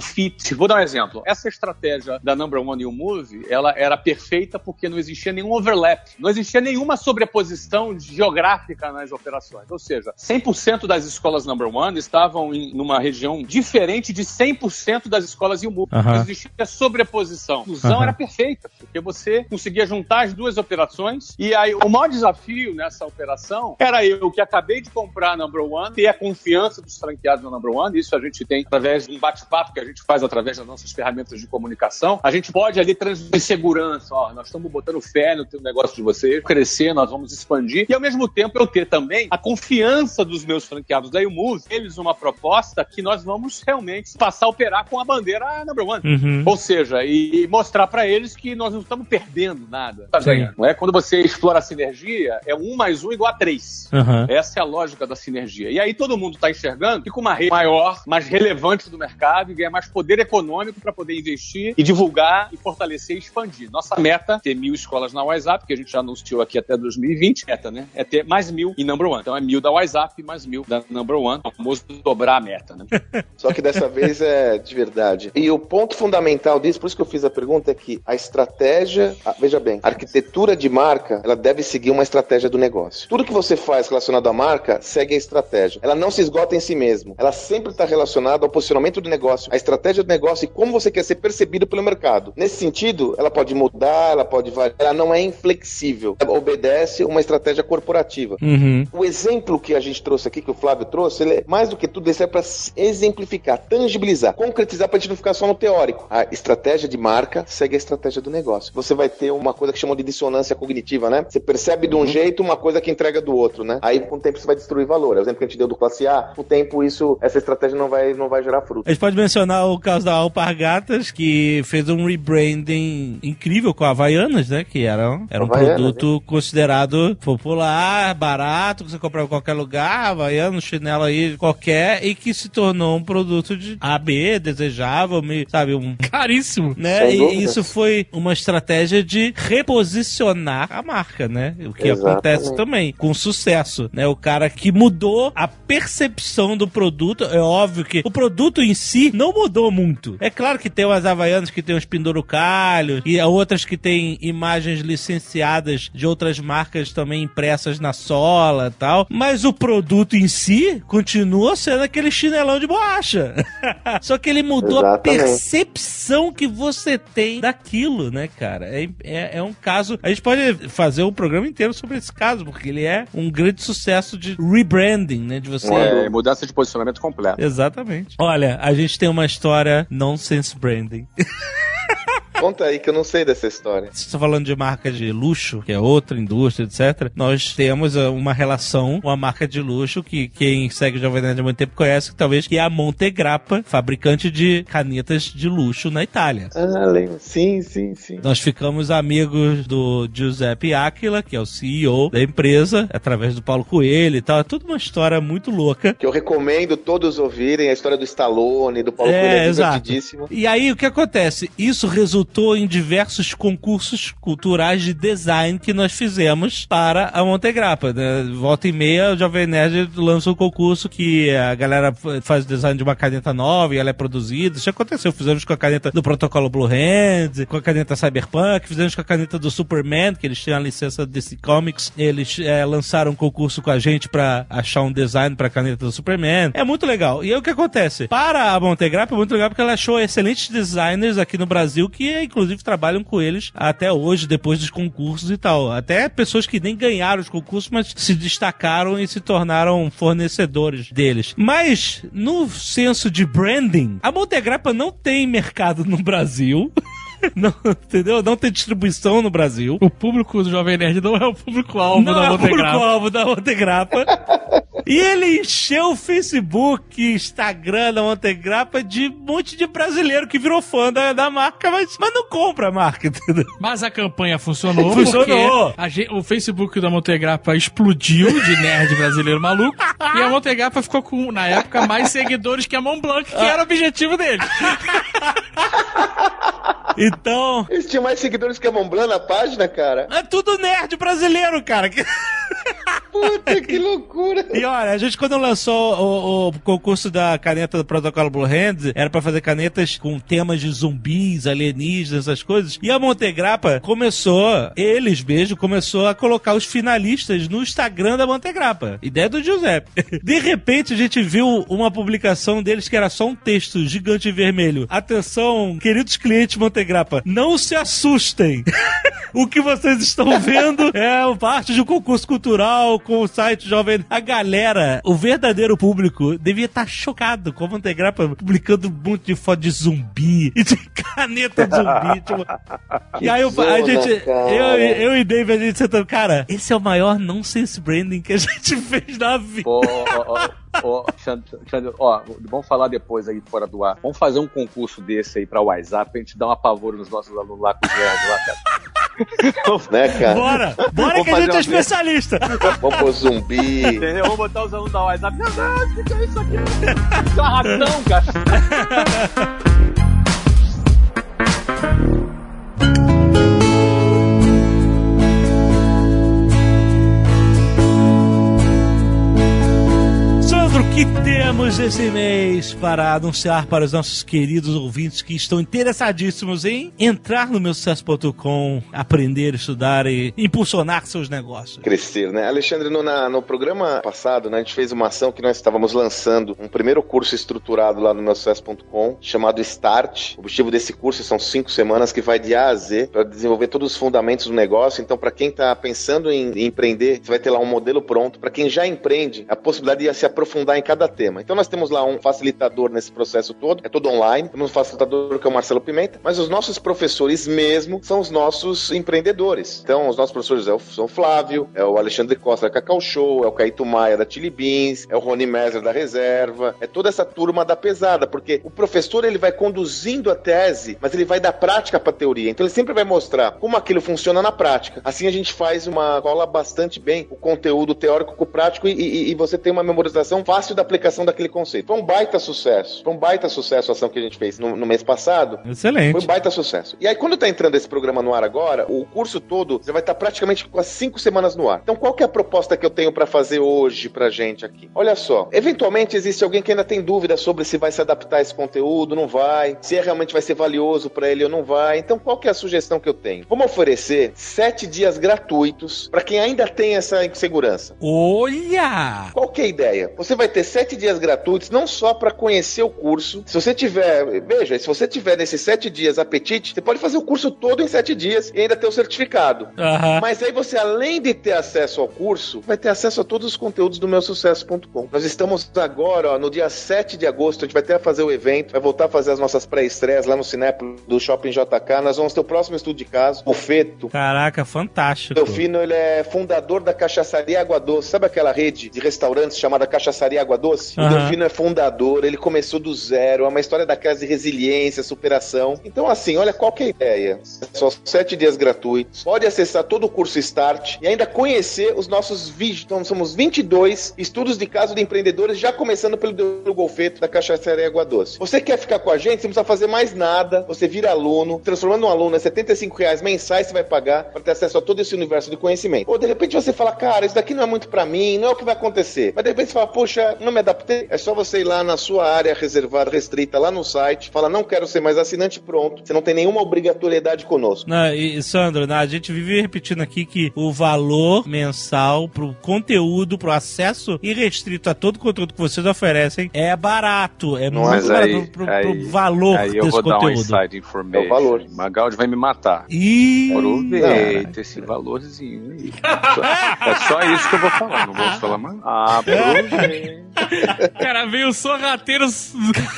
fit. Vou dar um exemplo. Essa estratégia da Number One e o Move, ela era perfeita porque não existia nenhum overlap, não existia nenhuma sobreposição geográfica nas operações. Ou seja, 100% das escolas Number One estavam em numa região diferente de 100% das escolas e o Move. Não existia sobreposição. A fusão Aham. era perfeita, porque você conseguia juntar as duas operações e aí o maior desafio nessa operação era eu que acabei de comprar a Number One, ter a confiança dos franqueados da Number One, isso a gente tem através de um bate-papo que a gente faz através das nossas ferramentas de comunicação. A gente pode ali transmitir segurança, ó, nós estamos botando fé no negócio de vocês, crescer, nós vamos expandir e ao mesmo tempo eu ter também a confiança dos meus franqueados da Move, eles uma proposta que nós vamos realmente passar a operar com a bandeira Number One. Uhum. Ou seja, e mostrar pra eles que nós não estamos perdendo nada. Tá. Não é? Quando você explora a sinergia, é um mais um igual a três. Aham. Essa é a lógica da sinergia. E aí todo mundo está enxergando com uma rede maior, mais relevante do mercado e ganhar mais poder econômico para poder investir e divulgar e fortalecer e expandir. Nossa meta é ter mil escolas na WhatsApp, que a gente já anunciou aqui até 2020. Meta, né? É ter mais mil em number one. Então é mil da WhatsApp mais mil da number one. O famoso dobrar a meta, né? Só que dessa vez é de verdade. E o ponto fundamental disso, por isso que eu fiz a pergunta, é que a estratégia, ah, veja bem, a arquitetura de marca, ela deve seguir uma estratégia do negócio. Tudo que você faz relacionado à marca segue a estratégia. Ela não se esgota em si mesma. Ela sempre está relacionada ao posicionamento do negócio, à estratégia do negócio e como você quer ser percebido pelo mercado. Nesse sentido, ela pode mudar, ela pode variar, ela não é inflexível. Ela obedece uma estratégia corporativa. Uhum. O exemplo que a gente trouxe aqui, que o Flávio trouxe, ele é mais do que tudo, isso é para exemplificar, tangibilizar, concretizar para a gente não ficar só no teórico. A estratégia de marca segue a estratégia do negócio. Você vai ter uma coisa que chamam de dissonância cognitiva, né? Você percebe de um jeito uma coisa que entrega do outro, né? Aí com o tempo você vai destruir valor. É o exemplo que a gente deu do classe A, com o tempo isso, essa estratégia não vai, não vai gerar fruto. A gente pode mencionar o caso da Alpargatas, que fez um rebranding incrível com a Havaianas, né? Que era, era um Havaianas, produto considerado popular, barato, que você comprava em qualquer lugar, Havaianas, chinelo aí qualquer, e que se tornou um produto de AB, desejável, sabe, um Caríssimo. né? Sem E dúvida. isso foi uma estratégia de reposicionar a marca, né? O que Exatamente. acontece também com sucesso, né? O cara que mudou a percepção do produto, é óbvio que o produto em si não mudou muito. É claro que tem umas havaianas que tem uns pendurucalhos e outras que tem imagens licenciadas de outras marcas também impressas na sola e tal, mas o produto em si continua sendo aquele chinelão de borracha. Só que ele mudou a Exatamente. percepção que você tem daquilo, né, cara? É, é, é um caso. A gente pode fazer um programa inteiro sobre esse caso, porque ele é um grande sucesso de rebranding, né? De você. É, mudança de posicionamento completo. Exatamente. Olha, a gente tem uma história nonsense branding. Conta aí que eu não sei dessa história. Você está falando de marca de luxo, que é outra indústria, etc. Nós temos uh, uma relação com a marca de luxo que quem segue o Jovem Nerd há muito tempo conhece, talvez, que é a Montegrappa, fabricante de canetas de luxo na Itália. Ah, lembro. Sim, sim, sim. Nós ficamos amigos do Giuseppe Aquila, que é o CEO da empresa, através do Paulo Coelho e tal. É tudo uma história muito louca. Que eu recomendo todos ouvirem a história do Stallone, do Paulo É, Coelho, é exato. E aí, o que acontece? Isso resultou em diversos concursos culturais de design que nós fizemos para a Montegrappa. Né? Volta e meia, o Jovem Nerd lança um concurso que a galera faz o design de uma caneta nova e ela é produzida. Isso aconteceu. Fizemos com a caneta do protocolo Blue Hand, com a caneta Cyberpunk, fizemos com a caneta do Superman, que eles tinham a licença desse Comics. Eles eh, lançaram um concurso com a gente para achar um design para a caneta do Superman. É muito legal. E aí o que acontece? Para a Montegrappa é muito legal porque ela achou excelentes designers aqui no Brasil que, inclusive, trabalham com eles até hoje, depois dos concursos e tal. Até pessoas que nem ganharam os concursos, mas se destacaram e se tornaram fornecedores deles. Mas, no senso de branding, a Montegrappa não tem mercado no Brasil. Não, entendeu? Não tem distribuição no Brasil. O público do Jovem Nerd não é o público-alvo Não da é o público-alvo da Montegrappa. e ele encheu o Facebook, Instagram da Montegrappa de um monte de brasileiro que virou fã da, da marca, mas, mas não compra a marca, entendeu? Mas a campanha funcionou. Funcionou. porque a gen- o Facebook da Montegrappa explodiu de nerd brasileiro maluco. e a Montegrappa ficou com, na época, mais seguidores que a Mont Blanc, que era o objetivo dele. Então, Eles tinham mais seguidores que a Montblanc na página, cara. é tudo nerd brasileiro, cara. Puta, que loucura. E olha, a gente quando lançou o, o concurso da caneta do protocolo Blue Hand, era pra fazer canetas com temas de zumbis, alienígenas, essas coisas. E a Montegrappa começou, eles mesmo, começou a colocar os finalistas no Instagram da Montegrappa. Ideia do Giuseppe. De repente a gente viu uma publicação deles que era só um texto gigante e vermelho. Atenção, queridos clientes Montegrappa, não se assustem. O que vocês estão vendo é parte de um concurso cultural com o site Jovem. A galera, o verdadeiro público, devia estar chocado com a Montegrappa publicando um monte de foto de zumbi e de caneta de zumbi. tipo. E aí eu, a gente, cara. eu, eu e Dave, a gente sentando, cara, esse é o maior nonsense branding que a gente fez na vida. Ô, ó, ó, ó, vamos falar depois aí fora do ar. Vamos fazer um concurso desse aí pra WhatsApp pra gente dar um apavoro nos nossos alunos lá com os nerds lá, cara. Né, cara? Bora, bora Vou que a gente é especialista. Vamos pôr zumbi. Entendeu? Vamos botar os alunos da WhatsApp. Meu Deus, o que é isso aqui? Isso é uma cara. temos esse mês para anunciar para os nossos queridos ouvintes que estão interessadíssimos em entrar no meu sucesso.com, aprender, estudar e impulsionar seus negócios? Crescer, né? Alexandre, no, na- no programa passado, né, a gente fez uma ação que nós estávamos lançando um primeiro curso estruturado lá no meu sucesso.com, chamado Start. O objetivo desse curso são cinco semanas que vai de A a Z para desenvolver todos os fundamentos do negócio. Então, para quem está pensando em, em empreender, você vai ter lá um modelo pronto. Para quem já empreende, a possibilidade de se aprofundar em cada tema. Então, nós temos lá um facilitador nesse processo todo, é todo online. Temos um facilitador que é o Marcelo Pimenta, mas os nossos professores mesmo são os nossos empreendedores. Então, os nossos professores é são o Flávio, é o Alexandre Costa da Cacau Show, é o Caíto Maia da Chili Beans, é o Rony Messer da Reserva, é toda essa turma da pesada, porque o professor ele vai conduzindo a tese, mas ele vai dar prática para teoria. Então, ele sempre vai mostrar como aquilo funciona na prática. Assim, a gente faz uma cola bastante bem o conteúdo teórico com o prático e, e- e você tem uma memorização fácil da aplicação daquele conceito. Foi um baita sucesso. Foi um baita sucesso a ação que a gente fez no, no mês passado. Foi Excelente. um baita sucesso. E aí, quando tá entrando esse programa no ar agora, o curso todo já vai estar praticamente com as cinco semanas no ar. Então, qual que é a proposta que eu tenho pra fazer hoje pra gente aqui? Olha só, eventualmente existe alguém que ainda tem dúvida sobre se vai se adaptar a esse conteúdo, não vai, se é realmente vai ser valioso pra ele ou não vai. Então, qual que é a sugestão que eu tenho? Vamos oferecer sete dias gratuitos pra quem ainda tem essa insegurança. Olha! Qual que é a ideia? Você vai ter sete dias gratuitos, não só para conhecer o curso. Se você tiver, veja, se você tiver nesses sete dias apetite, você pode fazer o curso todo em sete dias e ainda ter o certificado. Mas aí você, além de ter acesso ao curso, vai ter acesso a todos os conteúdos do meusucesso.com. Nós estamos agora, ó, no dia 7 de agosto, a gente vai ter a fazer o evento, vai voltar a fazer as nossas pré-estreias lá no Cinépolis do Shopping JK. Nós vamos ter o próximo estudo de caso, o Feto. Caraca, fantástico. Delfino, ele é fundador da Cachaçaria Água Doce. Sabe aquela rede de restaurantes chamada Cachaçaria Água Doce? O. Delfino é fundador, ele começou do zero, é uma história daquelas de resiliência, superação. Então, assim, olha qual que é a ideia. São sete dias gratuitos. Pode acessar todo o curso Start e ainda conhecer os nossos vídeos. Então, somos 22 estudos de caso de empreendedores, já começando pelo do Golfeto da Cachaçaria Água Doce. Você quer ficar com a gente? Você não precisa fazer mais nada. Você vira aluno, transformando um aluno em 75 reais mensais, você vai pagar para ter acesso a todo esse universo de conhecimento. Ou de repente você fala, cara, isso daqui não é muito pra mim, não é o que vai acontecer. Mas de repente você fala, poxa, não me adaptei. É só você ir lá na sua área reservada, restrita, lá no site, fala, não quero ser mais assinante, pronto. Você não tem nenhuma obrigatoriedade conosco. Não, e, Sandro, né, a gente vive repetindo aqui que o valor mensal pro conteúdo, pro acesso irrestrito a todo o conteúdo que vocês oferecem é barato. É Não, muito mas barato aí- pro, pro aí- valor Aí eu desse vou dar um conteúdo. inside information. É o valor. Magaldi vai me matar. Ih, Aproveita esse valorzinho aí. É só isso que eu vou falar, não vou falar mais. Aproveita. O cara veio sorrateiro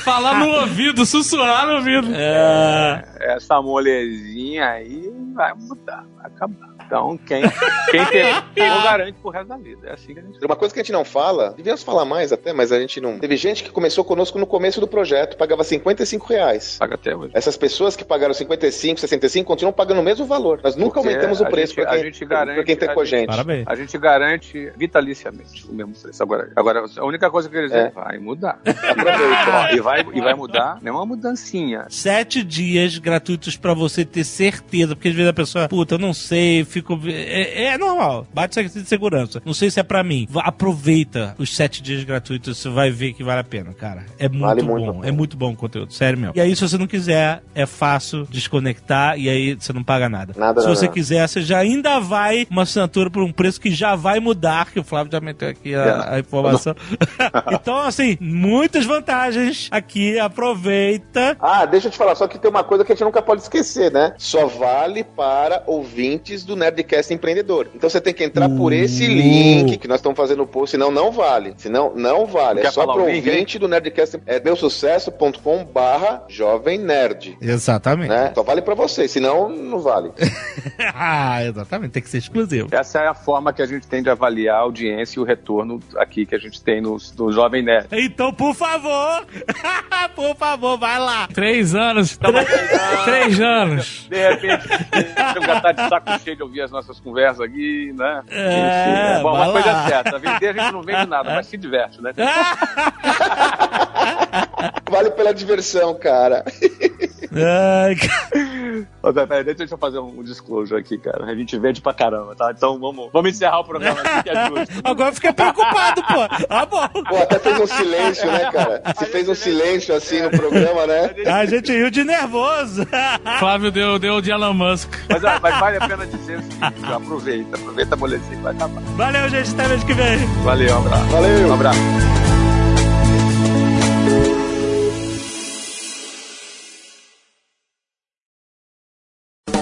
falar no ouvido, sussurrar no ouvido. é, Essa molezinha aí vai mudar, vai acabar. Então, quem, quem tem, não garante pro resto da vida. É assim que a gente Uma coisa que a gente não fala, devíamos falar mais até, mas a gente não. Teve gente que começou conosco no começo do projeto, pagava 55 reais. paga até hoje. Essas pessoas que pagaram 55, 65 continuam pagando o mesmo valor. Nós nunca Porque aumentamos o a preço para a quem, gente garante- pra quem tá a com a gente- parabéns. A gente garante vitaliciamente o mesmo preço. Agora, agora a única coisa que eu queria dizer É. vai mudar. Aproveita. E, vai, e vai mudar, não é uma mudancinha. Sete dias gratuitos pra você ter certeza, porque às vezes a pessoa, puta, eu não sei, fico. É, é normal, bate essa de segurança. Não sei se é pra mim. Aproveita os sete dias gratuitos, você vai ver que vale a pena, cara. É muito Vale bom, muito é muito bom o conteúdo, sério mesmo. E aí, se você não quiser, é fácil desconectar e aí você não paga nada. Nada, se nada, você nada. quiser, você já ainda vai uma assinatura por um preço que já vai mudar, que o Flávio já meteu aqui a, a informação. então, assim, muitas vantagens aqui, aproveita. Ah, deixa eu te falar, só que tem uma coisa que a gente nunca pode esquecer, né? Só vale para ouvintes do Nerdcast Empreendedor. Então você tem que entrar por esse Uh. link que nós estamos fazendo no post, senão não vale. Senão não vale. É só o hein? ouvinte do Nerdcast. É meusucesso.com barra jovem nerd. Exatamente. Né? Só vale para você, senão não vale. ah, exatamente, tem que ser exclusivo. Essa é a forma que a gente tem de avaliar a audiência e o retorno aqui que a gente tem no, no Jovem Nerd. Então, por favor, por favor, vai lá. Três anos. Tamo Três anos. De repente, você já tá de saco cheio de ouvir as nossas conversas aqui, né? É, Enfim, Bom, vai uma coisa lá. é certa, vender a gente não vende nada, mas se diverte, né? Vale pela diversão, cara. Ai, cara. Ô, pera, pera, deixa eu fazer um disclosure aqui, cara. A gente vende pra caramba, tá? Então vamos, vamos encerrar o programa aqui, que é justo. Agora eu fiquei preocupado, pô. Ah, bom. Pô, até fez um silêncio, né, cara? Você fez um silêncio assim no programa, né? A gente riu de nervoso. Flávio deu, deu de Elon Musk. Mas, ó, mas vale a pena dizer o seguinte, aproveita, aproveita a boletim vai acabar. Valeu, gente. Até mês que vem. Valeu, um abraço. Valeu. Um abraço.